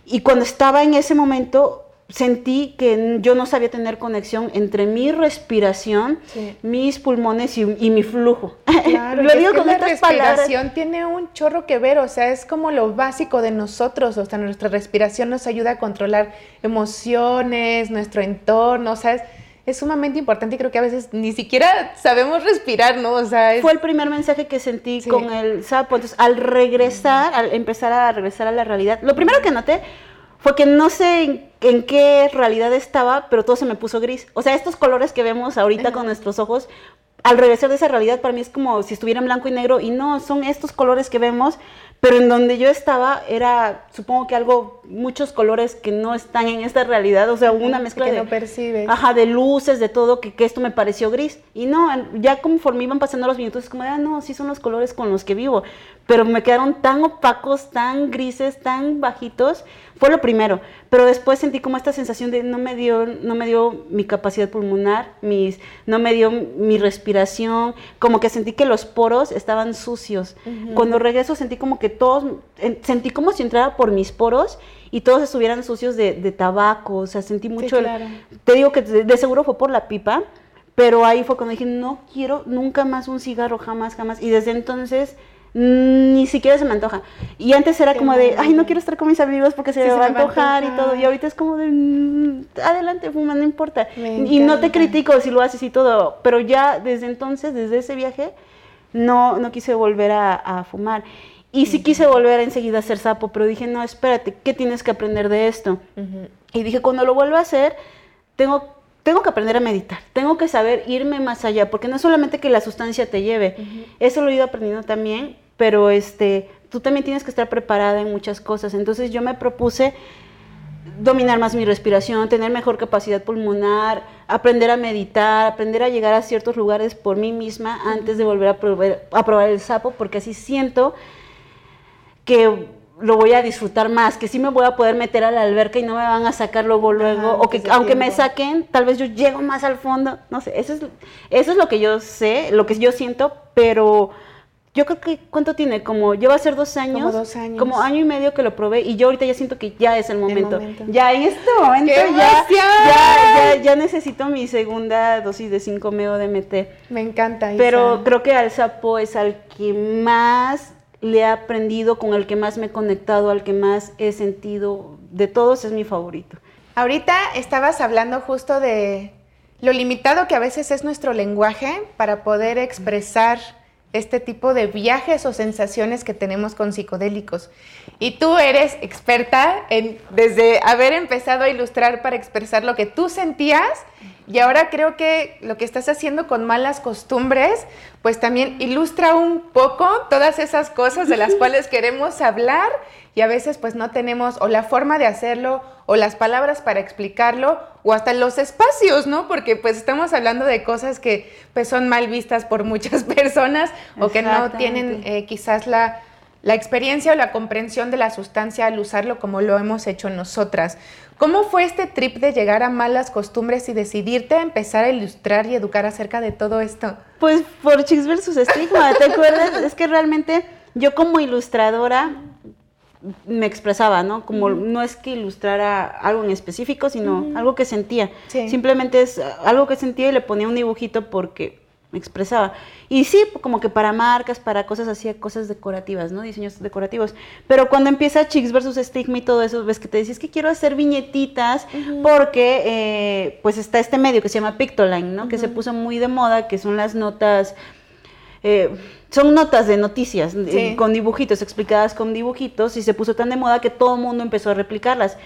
Y cuando estaba en ese momento, sentí que yo no sabía tener conexión entre mi respiración, mis pulmones y, mi flujo. Claro, lo digo con la respiración tiene un chorro que ver, o sea, es como lo básico de nosotros, o sea, nuestra respiración nos ayuda a controlar emociones, nuestro entorno, o sea, es, sumamente importante y creo que a veces ni siquiera sabemos respirar, ¿no? O sea, fue el primer mensaje que sentí con el sapo. Entonces, al regresar, al empezar a regresar a la realidad, lo primero que noté fue que no sé en, qué realidad estaba, pero todo se me puso gris. O sea, estos colores que vemos ahorita con nuestros ojos, al regresar de esa realidad para mí es como si estuviera en blanco y negro y no, son estos colores que vemos, pero en donde yo estaba era, supongo que algo, muchos colores que no están en esta realidad, o sea, una mezcla que de... no percibes. Ajá, de luces, de todo, que, que, esto me pareció gris. Y no, ya conforme iban pasando los minutos, es como, ah, no, sí son los colores con los que vivo, pero me quedaron tan opacos, tan grises, tan bajitos, fue lo primero, pero después sentí como esta sensación de no me dio, no me dio mi capacidad pulmonar, mis, no me dio mi respiración, como que sentí que los poros estaban sucios. Cuando regreso sentí como que todos, sentí como si entrara por mis poros y todos estuvieran sucios de, tabaco, o sea, sentí mucho, te digo que de, seguro fue por la pipa, pero ahí fue cuando dije, no quiero nunca más un cigarro, jamás, jamás, y desde entonces ni siquiera se me antoja. Y antes era como de, ay, no quiero estar con mis amigos porque se, me, va a antojar y todo. Y ahorita es como de, mm, adelante, fuma, no importa. Y no te critico si lo haces y todo, pero ya desde entonces, desde ese viaje, no, no quise volver a, fumar. Y sí quise volver enseguida a hacer sapo, pero dije, no, espérate, ¿qué tienes que aprender de esto? Y dije, cuando lo vuelva a hacer, tengo tengo que aprender a meditar, tengo que saber irme más allá, porque no es solamente que la sustancia te lleve, eso lo he ido aprendiendo también, pero este, tú también tienes que estar preparada en muchas cosas. Entonces yo me propuse dominar más mi respiración, tener mejor capacidad pulmonar, aprender a meditar, aprender a llegar a ciertos lugares por mí misma antes de volver a probar, a probar el sapo, porque así siento que lo voy a disfrutar más, que sí me voy a poder meter a la alberca y no me van a sacar luego, luego, o que aunque me saquen, tal vez yo llego más al fondo, no sé, eso es, eso es lo que yo sé, lo que yo siento, pero yo creo que, ¿cuánto tiene? Como, lleva a ser dos años. Como dos años. Como año y medio que lo probé y yo ahorita ya siento que ya es el momento. Ya en este momento ya, ya, ya, necesito mi segunda dosis de 5-meo DMT. Me encanta. Pero creo que al sapo es al que más le he aprendido, con el que más me he conectado, al que más he sentido. De todos es mi favorito. Ahorita estabas hablando justo de lo limitado que a veces es nuestro lenguaje para poder expresar este tipo de viajes o sensaciones que tenemos con psicodélicos. Y tú eres experta en, desde haber empezado a ilustrar para expresar lo que tú sentías y ahora creo que lo que estás haciendo con malas costumbres, pues también ilustra un poco todas esas cosas de las cuales queremos hablar y a veces pues no tenemos o la forma de hacerlo o las palabras para explicarlo o hasta los espacios, ¿no? Porque pues estamos hablando de cosas que pues son mal vistas por muchas personas o que no tienen eh, quizás la, la experiencia o la comprensión de la sustancia al usarlo como lo hemos hecho nosotras. ¿Cómo fue este trip de llegar a malas costumbres y decidirte a empezar a ilustrar y educar acerca de todo esto? Pues por Chicks versus Estigma, ¿te acuerdas? es que realmente yo como ilustradora me expresaba, ¿no? Como no es que ilustrara algo en específico, sino algo que sentía. Simplemente es algo que sentía y le ponía un dibujito porque me expresaba. Y sí, como que para marcas, para cosas así, cosas decorativas, ¿no? Diseños decorativos. Pero cuando empieza Chicks versus Stigma y todo eso, ves que te dices que quiero hacer viñetitas porque eh, pues está este medio que se llama Pictoline, ¿no? Que se puso muy de moda, que son las notas... Eh, son notas de noticias eh, con dibujitos, explicadas con dibujitos, y se puso tan de moda que todo el mundo empezó a replicarlas.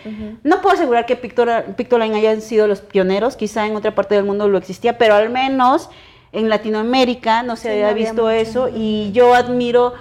No puedo asegurar que Pictoline hayan sido los pioneros, quizá en otra parte del mundo lo existía, pero al menos en Latinoamérica no se había visto eso, y yo admiro,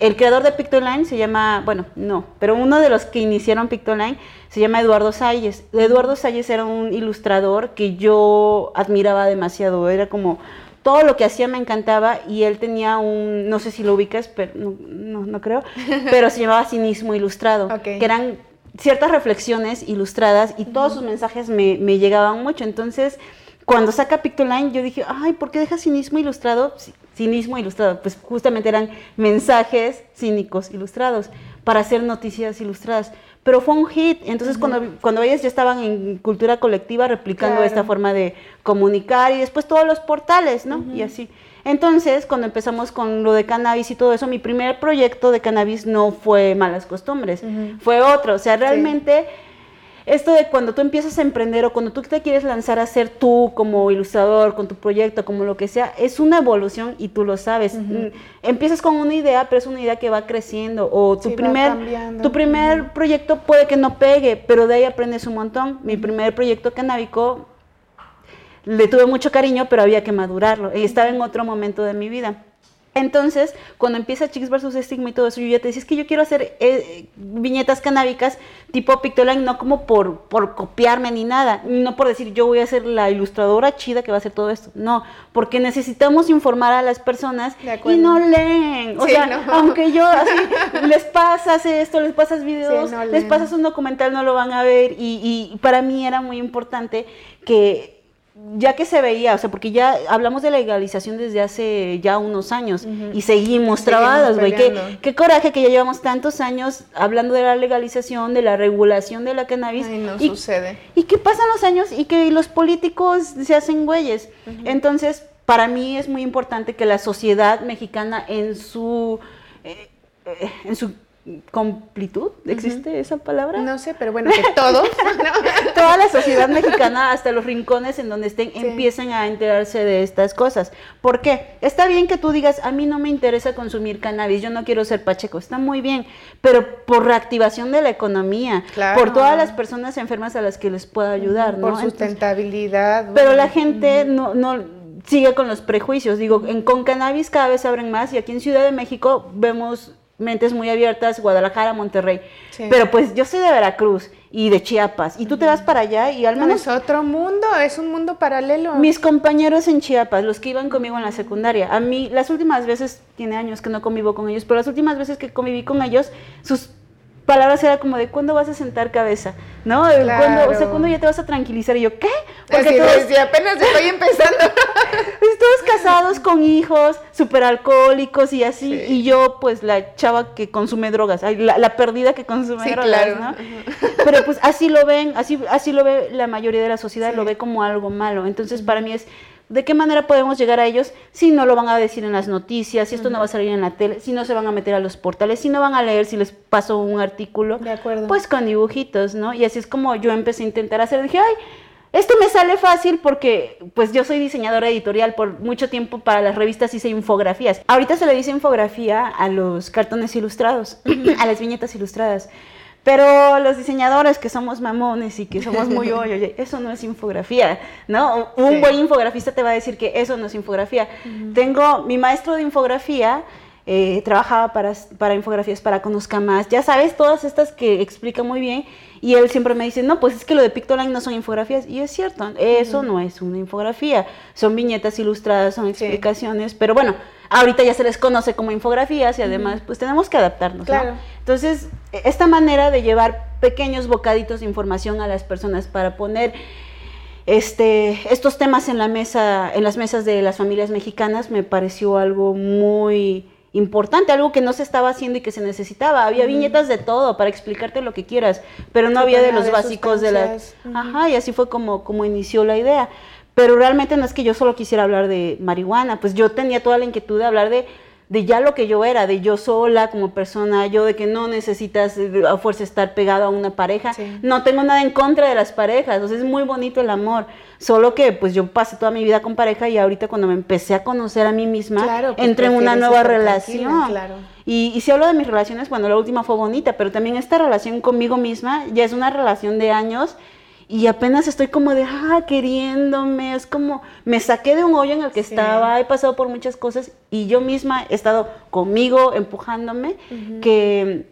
el creador de Pictoline se llama, bueno, no, pero uno de los que iniciaron Pictoline se llama Eduardo Salles. Eduardo Salles era un ilustrador que yo admiraba demasiado, era como todo lo que hacía me encantaba y él tenía un, no sé si lo ubicas, pero no, no, creo, pero se llamaba Cinismo Ilustrado, que eran ciertas reflexiones ilustradas y todos sus mensajes me, me, llegaban mucho. Entonces, cuando saca Pictoline, yo dije, ay, ¿por qué deja Cinismo Ilustrado? Cinismo Ilustrado, pues justamente eran mensajes cínicos ilustrados para hacer noticias ilustradas pero fue un hit. Entonces, cuando, cuando ellas ya estaban en cultura colectiva replicando esta forma de comunicar y después todos los portales, ¿no? Y así. Entonces, cuando empezamos con lo de cannabis y todo eso, mi primer proyecto de cannabis no fue malas costumbres, fue otro. O sea, realmente esto de cuando tú empiezas a emprender o cuando tú te quieres lanzar a ser tú como ilustrador, con tu proyecto, como lo que sea, es una evolución y tú lo sabes. Mm, empiezas con una idea, pero es una idea que va creciendo. O tu primer, tu primer proyecto puede que no pegue, pero de ahí aprendes un montón. Mi primer proyecto canábico le tuve mucho cariño, pero había que madurarlo. Y estaba en otro momento de mi vida. Entonces, cuando empieza Chicks versus Stigma y todo eso, yo ya te decía, es que yo quiero hacer eh, viñetas canábicas tipo Pictoline, no como por, por copiarme ni nada, no por decir yo voy a ser la ilustradora chida que va a hacer todo esto, no, porque necesitamos informar a las personas y no leen, o sea, aunque yo así, les pasas esto, les pasas videos, les pasas un documental, no lo van a ver y, y para mí era muy importante que ya que se veía, o sea, porque ya hablamos de legalización desde hace ya unos años y seguimos trabados, güey. Qué, qué, coraje que ya llevamos tantos años hablando de la legalización, de la regulación de la cannabis. y no sucede. Y que pasan los años y que los políticos se hacen güeyes. Entonces, para mí es muy importante que la sociedad mexicana en su, eh, eh, en su completud, ¿existe esa palabra? No sé, pero bueno, que todos, toda la sociedad mexicana, hasta los rincones en donde estén, empiecen a enterarse de estas cosas. ¿Por qué? Está bien que tú digas, a mí no me interesa consumir cannabis, yo no quiero ser pacheco, está muy bien, pero por reactivación de la economía, por todas las personas enfermas a las que les pueda ayudar, ¿no? Por sustentabilidad. pero la gente no, no sigue con los prejuicios. Digo, en, con cannabis cada vez abren más y aquí en Ciudad de México vemos mentes muy abiertas, Guadalajara, Monterrey. Pero pues yo soy de Veracruz y de Chiapas. Y tú te vas para allá y al menos... es otro mundo, es un mundo paralelo. Mis compañeros en Chiapas, los que iban conmigo en la secundaria, a mí las últimas veces, tiene años que no convivo con ellos, pero las últimas veces que conviví con ellos, sus palabras era como de cuándo vas a sentar cabeza, ¿no? Cuando, o sea, cuándo ya te vas a tranquilizar. Y yo, ¿qué? Porque todos, apenas estoy empezando. pues todos casados con hijos, súper alcohólicos y así. Y yo, pues, la chava que consume drogas, la, la perdida que consume drogas, ¿no? Pero pues así lo ven, así, así lo ve la mayoría de la sociedad, lo ve como algo malo. Entonces, para mí es ¿De qué manera podemos llegar a ellos si no lo van a decir en las noticias, si esto no va a salir en la tele, si no se van a meter a los portales, si no van a leer si les paso un artículo? De acuerdo. Pues con dibujitos, ¿no? Y así es como yo empecé a intentar hacer. Dije, ay, esto me sale fácil porque pues yo soy diseñadora editorial por mucho tiempo para las revistas hice infografías. Ahorita se le dice infografía a los cartones ilustrados, a las viñetas ilustradas. Pero los diseñadores que somos mamones y que somos muy oye, eso no es infografía, ¿no? Un buen infografista te va a decir que eso no es infografía. Tengo mi maestro de infografía, eh, trabajaba para, para infografías para Conozca Más, ya sabes, todas estas que explica muy bien, y él siempre me dice, no, pues es que lo de Pictoline no son infografías, y es cierto, eso no es una infografía, son viñetas ilustradas, son explicaciones, pero bueno, ahorita ya se les conoce como infografías y además pues tenemos que adaptarnos. Claro. Entonces, esta manera de llevar pequeños bocaditos de información a las personas para poner este, estos temas en la mesa, en las mesas de las familias mexicanas, me pareció algo muy importante, algo que no se estaba haciendo y que se necesitaba. Había viñetas de todo para explicarte lo que quieras, pero no había de los básicos de las... Ajá, y así fue como, como inició la idea. pero realmente no es que yo solo quisiera hablar de marihuana, pues yo tenía toda la inquietud de hablar de de ya lo que yo era, de yo sola como persona, yo de que no necesitas eh, a fuerza estar pegado a una pareja. No tengo nada en contra de las parejas, entonces es muy bonito el amor. Solo que pues yo pasé toda mi vida con pareja y ahorita cuando me empecé a conocer a mí misma, pues, entré en una nueva relación. Claro. Y, y si hablo de mis relaciones, bueno, la última fue bonita, pero también esta relación conmigo misma ya es una relación de años y apenas estoy como de, ah, queriéndome, es como, me saqué de un hoyo en el que estaba, he pasado por muchas cosas y yo misma he estado conmigo, empujándome, que,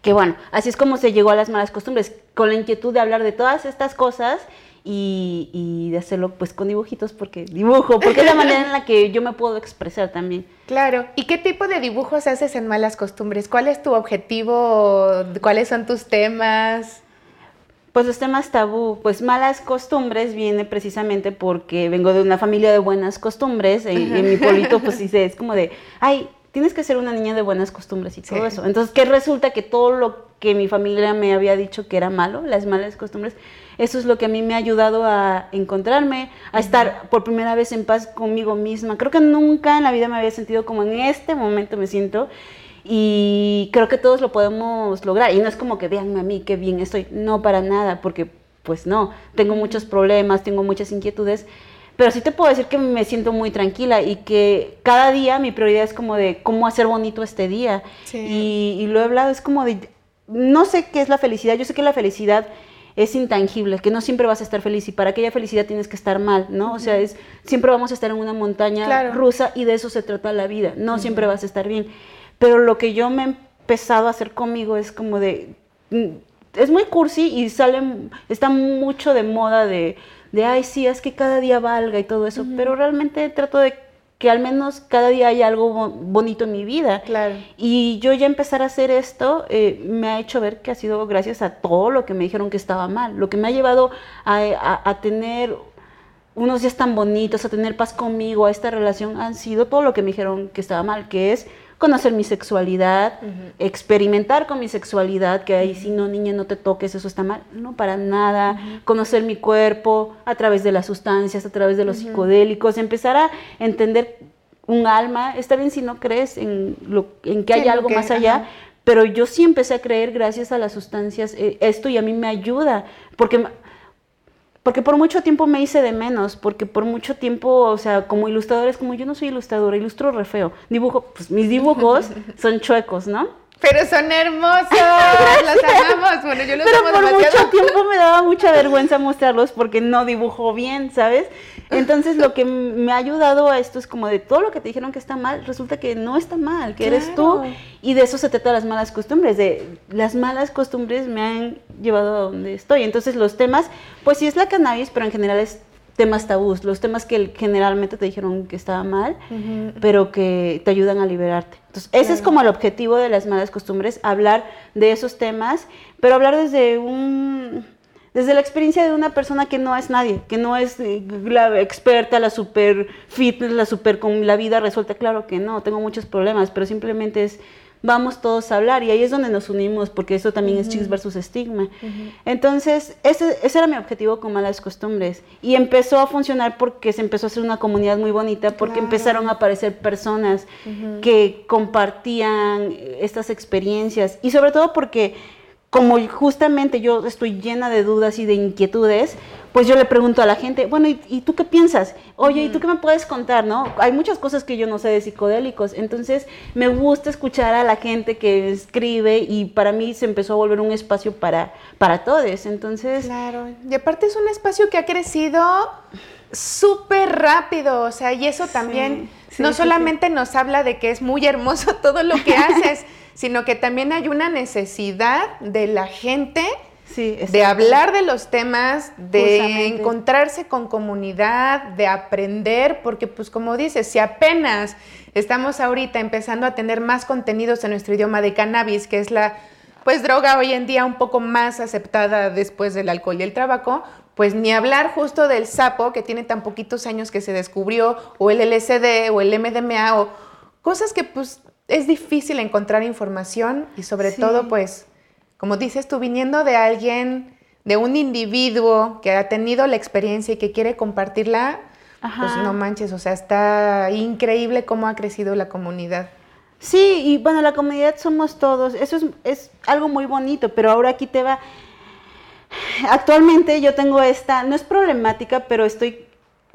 que bueno, así es como se llegó a las malas costumbres, con la inquietud de hablar de todas estas cosas y, y, de hacerlo pues con dibujitos porque dibujo, porque es la manera en la que yo me puedo expresar también. Claro, ¿y qué tipo de dibujos haces en malas costumbres? ¿Cuál es tu objetivo? ¿Cuáles son tus temas? Pues los temas tabú, pues malas costumbres viene precisamente porque vengo de una familia de buenas costumbres. En, en mi pueblito, pues sí, es como de, ay, tienes que ser una niña de buenas costumbres y todo eso. Entonces, ¿qué resulta? Que todo lo que mi familia me había dicho que era malo, las malas costumbres, eso es lo que a mí me ha ayudado a encontrarme, a estar por primera vez en paz conmigo misma. Creo que nunca en la vida me había sentido como en este momento me siento y creo que todos lo podemos lograr. Y no es como que veanme a mí, qué bien estoy. No, para nada, porque pues no, tengo muchos problemas, tengo muchas inquietudes. Pero sí te puedo decir que me siento muy tranquila y que cada día mi prioridad es como de cómo hacer bonito este día. Y, y lo he hablado, es como de, no sé qué es la felicidad, yo sé que la felicidad es intangible, que no siempre vas a estar feliz y para aquella felicidad tienes que estar mal, ¿no? O sea, es siempre vamos a estar en una montaña rusa y de eso se trata la vida, no siempre vas a estar bien. Pero lo que yo me he empezado a hacer conmigo es como de... Mm, es muy cursi y sale, está mucho de moda de, de ay, sí, es que cada día valga y todo eso, pero realmente trato de que al menos cada día haya algo bonito en mi vida. Claro. Y yo ya empezar a hacer esto eh, me ha hecho ver que ha sido gracias a todo lo que me dijeron que estaba mal, lo que me ha llevado a, a tener unos días tan bonitos, a tener paz conmigo, a esta relación, han sido todo lo que me dijeron que estaba mal, que es conocer mi sexualidad, experimentar con mi sexualidad, que ahí si no, niña, no te toques, eso está mal. No, para nada. Conocer mi cuerpo a través de las sustancias, a través de los psicodélicos, empezar a entender un alma. Está bien si no crees en, lo, en que hay algo más allá, pero yo sí empecé a creer gracias a las sustancias eh, esto y a mí me ayuda, porque porque por mucho tiempo me hice de menos, porque por mucho tiempo, o sea, como ilustradores, como yo no soy ilustradora, ilustro re feo. Dibujo, pues mis dibujos son chuecos, ¿no? Pero son hermosos, los amamos. Bueno, yo los Pero por mucho tiempo me daba mucha vergüenza mostrarlos porque no dibujo bien, ¿sabes? Entonces lo que me ha ayudado a esto es como de todo lo que te dijeron que está mal, resulta que no está mal, que eres tú. Y de eso se trata las malas costumbres, de las malas costumbres me han llevado a donde estoy. Entonces los temas, pues sí es la cannabis, pero en general es temas tabús, los temas que generalmente te dijeron que estaba mal, pero que te ayudan a liberarte. Entonces, ese es como el objetivo de las malas costumbres, hablar de esos temas, pero hablar desde un desde la experiencia de una persona que no es nadie, que no es eh, la experta, la super fitness, la super con la vida resuelta, claro que no, tengo muchos problemas, pero simplemente es vamos todos a hablar. Y ahí es donde nos unimos porque eso también es chicos versus estigma. Entonces, ese, ese, era mi objetivo con malas costumbres. Y empezó a funcionar porque se empezó a hacer una comunidad muy bonita, porque empezaron a aparecer personas que compartían estas experiencias. Y sobre todo porque como justamente yo estoy llena de dudas y de inquietudes, pues yo le pregunto a la gente, bueno, ¿y, tú qué piensas? Oye, ¿y tú qué me puedes contar? ¿No? Hay muchas cosas que yo no sé de psicodélicos, entonces me gusta escuchar a la gente que escribe y para mí se empezó a volver un espacio para, para todos, entonces... Claro, y aparte es un espacio que ha crecido súper rápido, o sea, y eso también no solamente nos habla de que es muy hermoso todo lo que haces, sino que también hay una necesidad de la gente de hablar de los temas, de encontrarse con comunidad, de aprender, porque pues como dices, si apenas estamos ahorita empezando a tener más contenidos en nuestro idioma de cannabis, que es la pues droga hoy en día un poco más aceptada después del alcohol y el tabaco, pues ni hablar justo del sapo que tiene tan poquitos años que se descubrió, o el LSD o el MDMA, o cosas que pues es difícil encontrar información y sobre todo pues como dices tú, viniendo de alguien de un individuo que ha tenido la experiencia y que quiere compartirla, pues no manches, o sea, está increíble cómo ha crecido la comunidad. Sí, y bueno, la comunidad somos todos, eso es, es algo muy bonito, pero ahora aquí te va... Actualmente yo tengo esta, no es problemática, pero estoy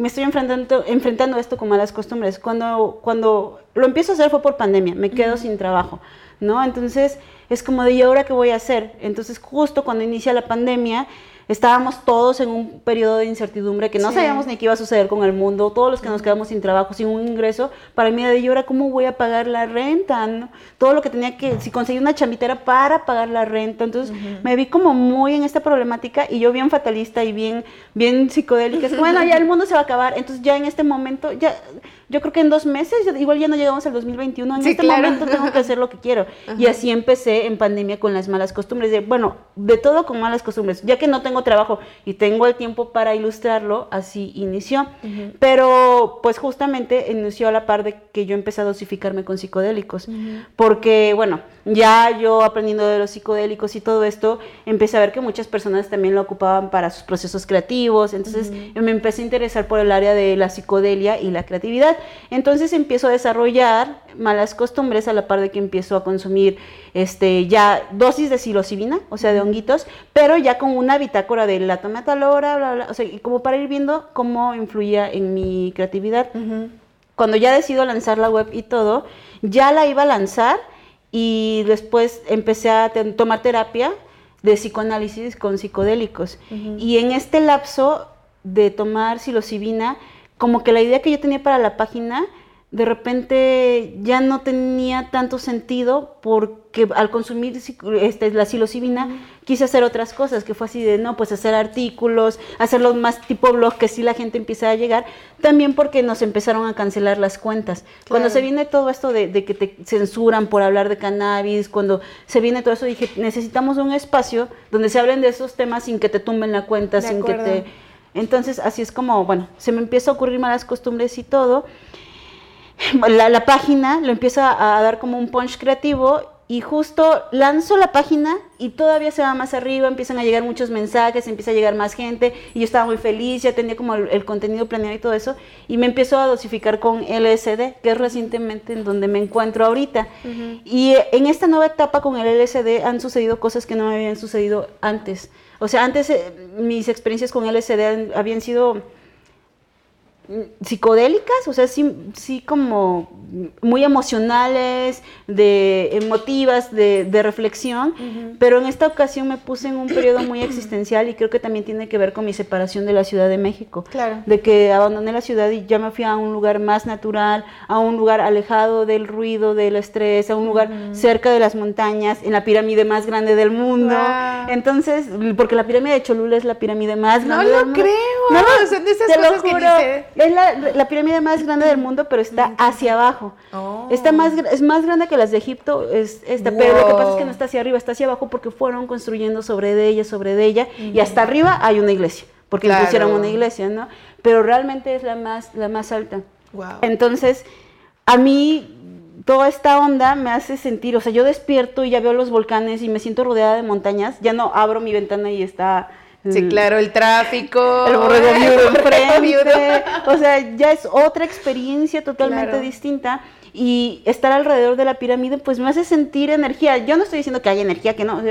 me estoy enfrentando, enfrentando esto con malas costumbres. Cuando, cuando lo empiezo a hacer fue por pandemia, me quedo sin trabajo, ¿no? Entonces es como de, ¿y ahora qué voy a hacer? Entonces justo cuando inicia la pandemia, estábamos todos en un periodo de incertidumbre que no sabíamos ni qué iba a suceder con el mundo, todos los que nos quedamos sin trabajo, sin un ingreso, para mí de ahora cómo voy a pagar la renta, todo lo que tenía que, si conseguí una chambitera para pagar la renta, entonces me vi como muy en esta problemática y yo bien fatalista y bien, bien psicodélica, es que bueno, ya el mundo se va a acabar, entonces ya en este momento, ya yo creo que en dos meses, igual ya no llegamos al 2021, en este momento tengo que hacer lo que quiero. Y así empecé en pandemia con las malas costumbres, de, bueno, de todo con malas costumbres, ya que no tengo trabajo y tengo el tiempo para ilustrarlo, así inició. Pero pues justamente inició a la par de que yo empecé a dosificarme con psicodélicos, porque bueno, ya yo aprendiendo de los psicodélicos y todo esto, empecé a ver que muchas personas también lo ocupaban para sus procesos creativos, entonces me empecé a interesar por el área de la psicodelia y la creatividad. Entonces empiezo a desarrollar malas costumbres a la par de que empiezo a consumir este, ya dosis de psilocibina, o sea, de honguitos, pero ya con una bitácora de la toma tal hora, bla, bla, o sea, como para ir viendo cómo influía en mi creatividad. Cuando ya decido lanzar la web y todo, ya la iba a lanzar y después empecé a tomar terapia de psicoanálisis con psicodélicos. Y en este lapso de tomar psilocibina, como que la idea que yo tenía para la página de repente ya no tenía tanto sentido porque al consumir este, la psilocibina quise hacer otras cosas, que fue así de, no, pues hacer artículos, hacerlos más tipo blog, que sí la gente empieza a llegar, también porque nos empezaron a cancelar las cuentas. Cuando se viene todo esto de, de, que te censuran por hablar de cannabis, cuando se viene todo eso, dije, necesitamos un espacio donde se hablen de esos temas sin que te tumben la cuenta, sin que te entonces, así es como, bueno, se me empieza a ocurrir malas costumbres y todo. La, la página lo empieza a dar como un punch creativo y justo lanzo la página y todavía se va más arriba, empiezan a llegar muchos mensajes, empieza a llegar más gente y yo estaba muy feliz, ya tenía como el, contenido planeado y todo eso y me empiezo a dosificar con LSD, que es recientemente en donde me encuentro ahorita. Y en esta nueva etapa con el LSD han sucedido cosas que no me habían sucedido antes. O sea, antes eh, mis experiencias con LSD habían sido psicodélicas, o sea, sí, sí como muy emocionales, de emotivas, de, reflexión, pero en esta ocasión me puse en un periodo muy existencial y creo que también tiene que ver con mi separación de la Ciudad de México. Claro. De que abandoné la ciudad y ya me fui a un lugar más natural, a un lugar alejado del ruido, del estrés, a un lugar cerca de las montañas, en la pirámide más grande del mundo. Entonces, porque la pirámide de Cholula es la pirámide más grande del mundo. No lo creo. No, son de esas cosas que dice es la, pirámide más grande del mundo, pero está hacia abajo. Oh. Está más, es más grande que las de Egipto, es esta, pero lo que pasa es que no está hacia arriba, está hacia abajo porque fueron construyendo sobre de ella, sobre de ella, y hasta arriba hay una iglesia, porque pusieron una iglesia, ¿no? Pero realmente es la más, la más alta. Entonces, a mí toda esta onda me hace sentir, o sea, yo despierto y ya veo los volcanes y me siento rodeada de montañas, ya no abro mi ventana y está Sí, claro, el tráfico. El borrego viudo enfrente. O sea, ya es otra experiencia totalmente distinta. Y estar alrededor de la pirámide, pues me hace sentir energía. Yo no estoy diciendo que hay energía, que no.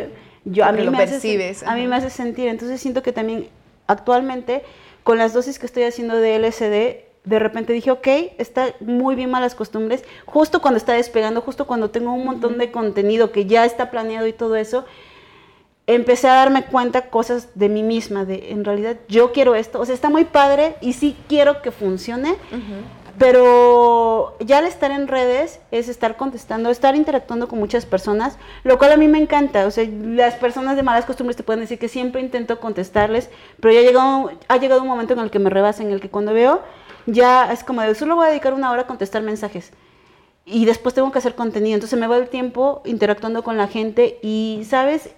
Yo, a mí lo me percibes. Hace, a mí me hace sentir. Entonces siento que también actualmente, con las dosis que estoy haciendo de LSD, de repente dije, ok, está muy bien malas costumbres. Justo cuando está despegando, justo cuando tengo un montón de contenido que ya está planeado y todo eso, empecé a darme cuenta cosas de mí misma, de en realidad yo quiero esto, o sea, está muy padre y sí quiero que funcione, pero ya al estar en redes es estar contestando, estar interactuando con muchas personas, lo cual a mí me encanta, o sea, las personas de malas costumbres te pueden decir que siempre intento contestarles, pero ya ha llegado, ha llegado un momento en el que me rebasa, en el que cuando veo, ya es como de, solo voy a dedicar una hora a contestar mensajes y después tengo que hacer contenido. Entonces me va el tiempo interactuando con la gente y, ¿sabes?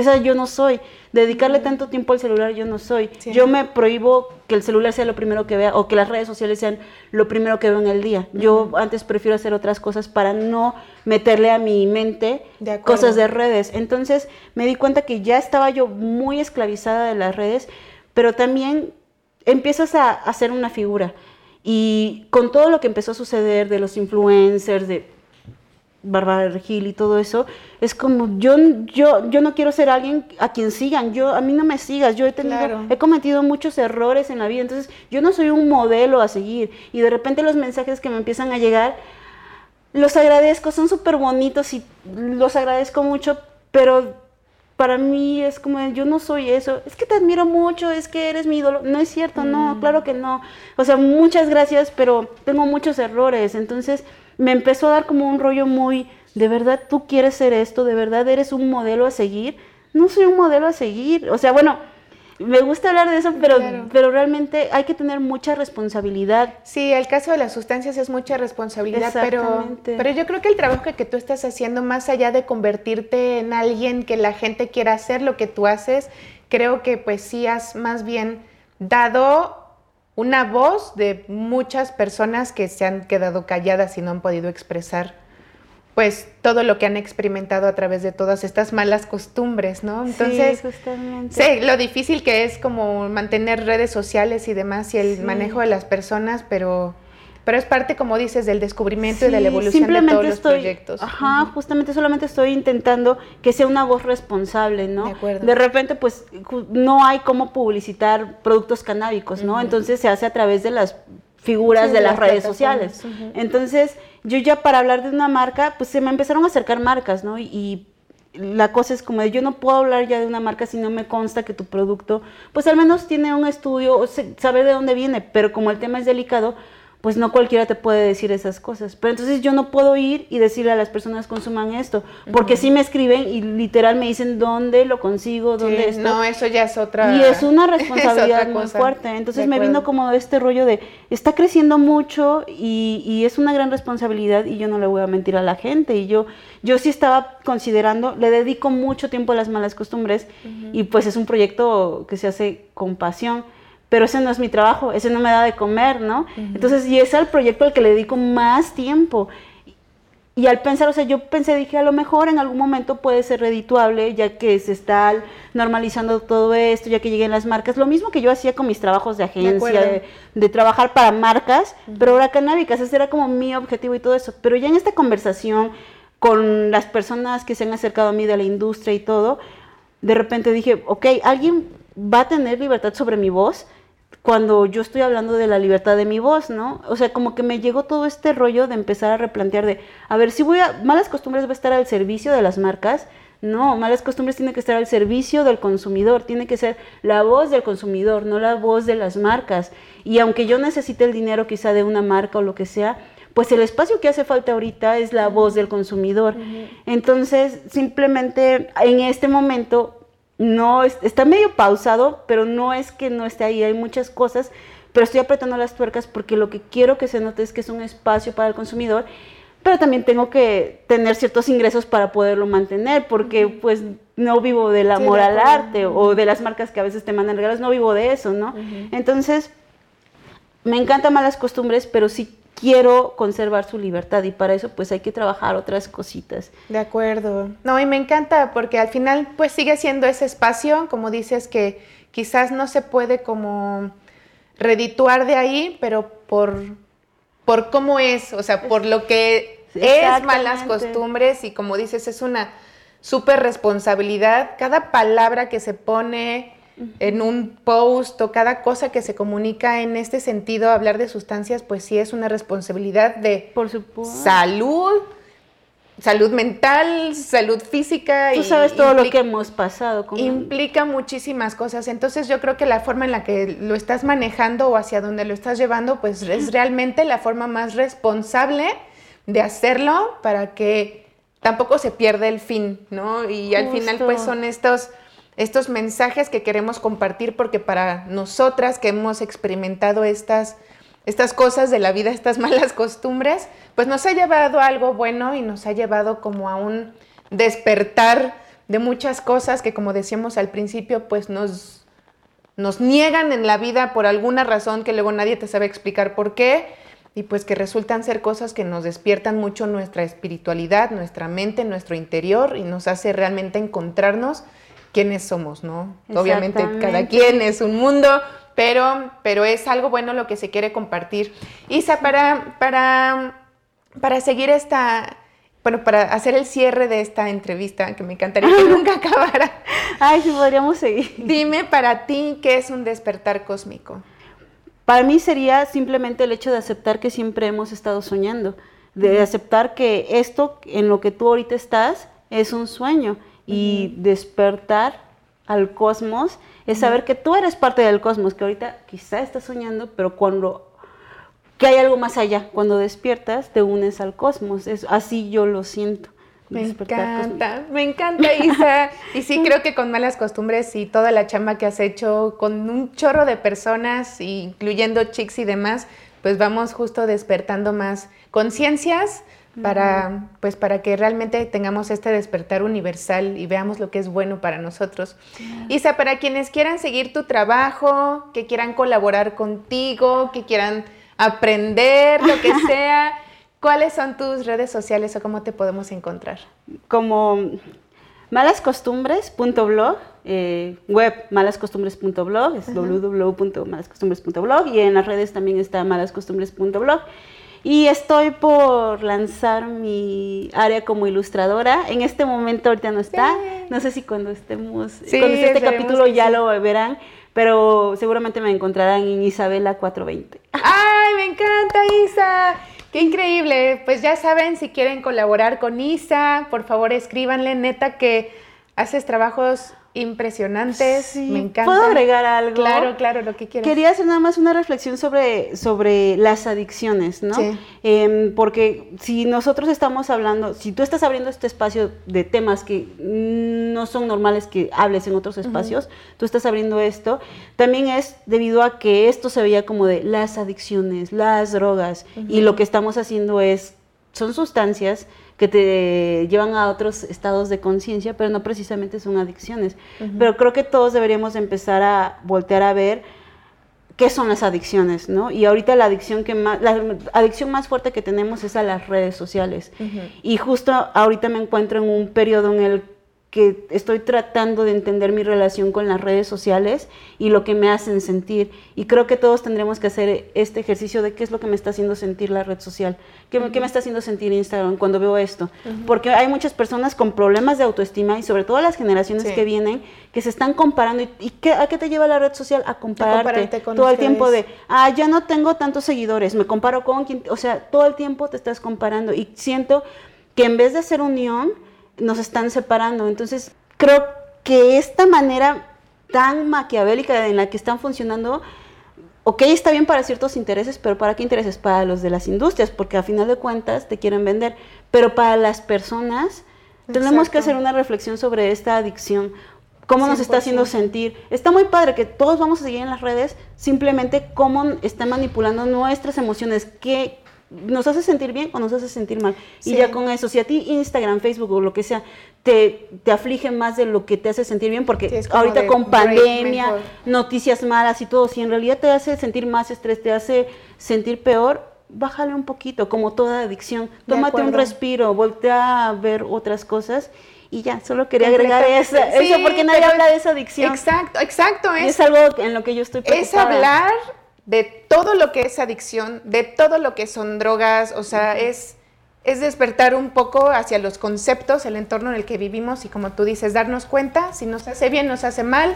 Esa yo no soy. Dedicarle tanto tiempo al celular yo no soy. Yo me prohíbo que el celular sea lo primero que vea o que las redes sociales sean lo primero que veo en el día. Yo antes prefiero hacer otras cosas para no meterle a mi mente cosas de redes. Entonces me di cuenta que ya estaba yo muy esclavizada de las redes, pero también empiezas a hacer una figura. Y con todo lo que empezó a suceder de los influencers, de Bárbara Regil y todo eso, es como yo, yo, yo no quiero ser alguien a quien sigan, yo, a mí no me sigas, yo he tenido, he cometido muchos errores en la vida, entonces yo no soy un modelo a seguir. Y de repente los mensajes que me empiezan a llegar, los agradezco, son súper bonitos y los agradezco mucho, pero para mí es como, yo no soy eso, es que te admiro mucho, es que eres mi ídolo. No es cierto, no, mm. claro que no. O sea, muchas gracias, pero tengo muchos errores, entonces me empezó a dar como un rollo muy, de verdad tú quieres ser esto, de verdad eres un modelo a seguir. No soy un modelo a seguir. O sea, bueno, me gusta hablar de eso, pero, pero realmente hay que tener mucha responsabilidad. Sí, el caso de las sustancias es mucha responsabilidad, pero, pero yo creo que el trabajo que, que tú estás haciendo, más allá de convertirte en alguien que la gente quiera hacer lo que tú haces, creo que pues sí has más bien dado una voz de muchas personas que se han quedado calladas y no han podido expresar pues todo lo que han experimentado a través de todas estas malas costumbres, ¿no? Entonces, sí, justamente. sé lo difícil que es como mantener redes sociales y demás y el manejo de las personas, pero pero es parte, como dices, del descubrimiento y de la evolución de todos los proyectos. Ajá, justamente solamente estoy intentando que sea una voz responsable, ¿no? De acuerdo. De repente, pues, no hay cómo publicitar productos canábicos, ¿no? Entonces se hace a través de las figuras de, las, redes sociales. Entonces, yo ya para hablar de una marca, pues se me empezaron a acercar marcas, ¿no? Y, la cosa es como yo no puedo hablar ya de una marca si no me consta que tu producto, pues al menos tiene un estudio o saber de dónde viene, pero como el tema es delicado, pues no cualquiera te puede decir esas cosas. Pero entonces yo no puedo ir y decirle a las personas consuman esto, porque si me escriben y literal me dicen dónde lo consigo, dónde esto. No, eso ya es otra. Y es una responsabilidad muy fuerte. Entonces me vino como este rollo de, está creciendo mucho y, y, es una gran responsabilidad y yo no le voy a mentir a la gente. Y yo, yo sí estaba considerando, le dedico mucho tiempo a las malas costumbres y pues es un proyecto que se hace con pasión pero ese no es mi trabajo, ese no me da de comer, ¿no? Entonces, y es el proyecto al que le dedico más tiempo. Y al pensar, o sea, yo pensé, dije, a lo mejor en algún momento puede ser redituable, ya que se está normalizando todo esto, ya que lleguen las marcas. Lo mismo que yo hacía con mis trabajos de agencia, de, trabajar para marcas, pero ahora canábicas, ese era como mi objetivo y todo eso. Pero ya en esta conversación con las personas que se han acercado a mí de la industria y todo, de repente dije, ok, alguien va a tener libertad sobre mi voz, cuando yo estoy hablando de la libertad de mi voz, ¿no? O sea, como que me llegó todo este rollo de empezar a replantear de, a ver, si voy a, malas costumbres va a estar al servicio de las marcas, no, malas costumbres tiene que estar al servicio del consumidor, tiene que ser la voz del consumidor, no la voz de las marcas. Y aunque yo necesite el dinero quizá de una marca o lo que sea, pues el espacio que hace falta ahorita es la voz del consumidor. Entonces, simplemente en este momento no está medio pausado, pero no es que no esté ahí, hay muchas cosas, pero estoy apretando las tuercas porque lo que quiero que se note es que es un espacio para el consumidor, pero también tengo que tener ciertos ingresos para poderlo mantener, porque pues no vivo del amor al arte o de las marcas que a veces te mandan regalos, no vivo de eso, ¿no? Entonces, me encantan malas costumbres, pero sí quiero conservar su libertad y para eso pues hay que trabajar otras cositas. De acuerdo. No, y me encanta porque al final pues sigue siendo ese espacio, como dices, que quizás no se puede como redituar de ahí, pero por, por cómo es, o sea, por lo que es malas costumbres y como dices, es una súper responsabilidad. Cada palabra que se pone, en un post o cada cosa que se comunica en este sentido, hablar de sustancias, pues sí es una responsabilidad de Por salud, salud mental, salud física. Tú sabes todo lo que hemos pasado. Implica muchísimas cosas. Entonces yo creo que la forma en la que lo estás manejando o hacia donde lo estás llevando, pues es realmente la forma más responsable de hacerlo para que tampoco se pierda el fin, ¿no? Y al final pues son estos estos mensajes que queremos compartir porque para nosotras que hemos experimentado estas, estas cosas de la vida, estas malas costumbres, pues nos ha llevado a algo bueno y nos ha llevado como a un despertar de muchas cosas que como decíamos al principio, pues nos, nos niegan en la vida por alguna razón que luego nadie te sabe explicar por qué y pues que resultan ser cosas que nos despiertan mucho nuestra espiritualidad, nuestra mente, nuestro interior y nos hace realmente encontrarnos quiénes somos, ¿no? Obviamente cada quien es un mundo, pero, pero es algo bueno lo que se quiere compartir. Isa, para, para, para seguir esta, bueno, para hacer el cierre de esta entrevista, que me encantaría que nunca acabara. Ay, si podríamos seguir. Dime para ti qué es un despertar cósmico. Para mí sería simplemente el hecho de aceptar que siempre hemos estado soñando, de aceptar que esto en lo que tú ahorita estás es un sueño y despertar al cosmos es saber que tú eres parte del cosmos, que ahorita quizá estás soñando, pero cuando que hay algo más allá, cuando despiertas te unes al cosmos, es así yo lo siento. Me encanta, me encanta Isa. Y sí creo que con malas costumbres y toda la chamba que has hecho con un chorro de personas, incluyendo chicks y demás, pues vamos justo despertando más conciencias para, pues para que realmente tengamos este despertar universal y veamos lo que es bueno para nosotros. Isa, para quienes quieran seguir tu trabajo, que quieran colaborar contigo, que quieran aprender, lo que sea. ¿Cuáles son tus redes sociales o cómo te podemos encontrar? Como malascostumbres.blog, eh, web malascostumbres.blog, es www.malascostumbres.blog y en las redes también está malascostumbres.blog. Y estoy por lanzar mi área como ilustradora. En este momento ahorita no está. No sé si cuando estemos, cuando esté este capítulo ya lo verán, pero seguramente me encontrarán en Isabela 420. ¡Ay, me encanta Isa! Qué increíble. Pues ya saben, si quieren colaborar con Isa, por favor escríbanle, neta que haces trabajos impresionantes, me encanta. ¿Puedo agregar algo? Claro, claro, lo que quieras. Quería hacer nada más una reflexión sobre, sobre las adicciones, ¿no? Em, porque si nosotros estamos hablando, si tú estás abriendo este espacio de temas que no son normales que hables en otros espacios, tú estás abriendo esto, también es debido a que esto se veía como de las adicciones, las drogas, y lo que estamos haciendo es, son sustancias que te llevan a otros estados de conciencia, pero no precisamente son adicciones. Pero creo que todos deberíamos empezar a voltear a ver qué son las adicciones, ¿no? Y ahorita la adicción que más, la adicción más fuerte que tenemos es a las redes sociales. Y justo ahorita me encuentro en un periodo en el que estoy tratando de entender mi relación con las redes sociales y lo que me hacen sentir. Y creo que todos tendremos que hacer este ejercicio de qué es lo que me está haciendo sentir la red social, qué, me está haciendo sentir Instagram cuando veo esto. Porque hay muchas personas con problemas de autoestima y sobre todo las generaciones que vienen que se están comparando. ¿Y, qué, a qué te lleva la red social? A compararte, todo el tiempo de, ah, ya no tengo tantos seguidores, me comparo con quien, o sea, todo el tiempo te estás comparando y siento que en vez de hacer unión, nos están separando. Entonces, creo que esta manera tan maquiavélica en la que están funcionando, ok, está bien para ciertos intereses, pero ¿para qué intereses? Para los de las industrias, porque a final de cuentas te quieren vender. Pero para las personas, tenemos que hacer una reflexión sobre esta adicción. ¿Cómo nos está haciendo sentir? Está muy padre que todos vamos a seguir en las redes, simplemente cómo está manipulando nuestras emociones, qué, nos hace sentir bien o nos hace sentir mal. Y ya con eso, si a ti Instagram, Facebook o lo que sea, te, te aflige más de lo que te hace sentir bien, porque ahorita con pandemia, noticias malas y todo, si en realidad te hace sentir más estrés, te hace sentir peor, bájale un poquito, como toda adicción. Tómate un respiro, voltea a ver otras cosas y ya, solo quería agregar eso, eso porque nadie habla de esa adicción. Exacto, exacto. Es, es algo en lo que yo estoy preocupada. Es hablar de todo lo que es adicción, de todo lo que son drogas, o sea, es, es despertar un poco hacia los conceptos, el entorno en el que vivimos y como tú dices, darnos cuenta si nos hace bien, nos hace mal,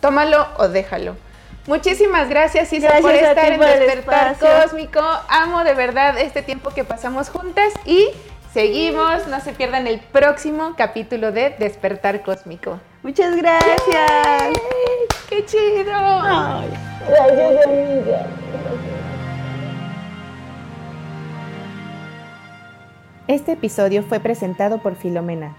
tómalo o déjalo. Muchísimas gracias, Isa, por estar en Despertar Cósmico. Amo de verdad este tiempo que pasamos juntas y seguimos. No se pierdan el próximo capítulo de Despertar Cósmico. Muchas gracias. ¡Qué chido! Este episodio fue presentado por Filomena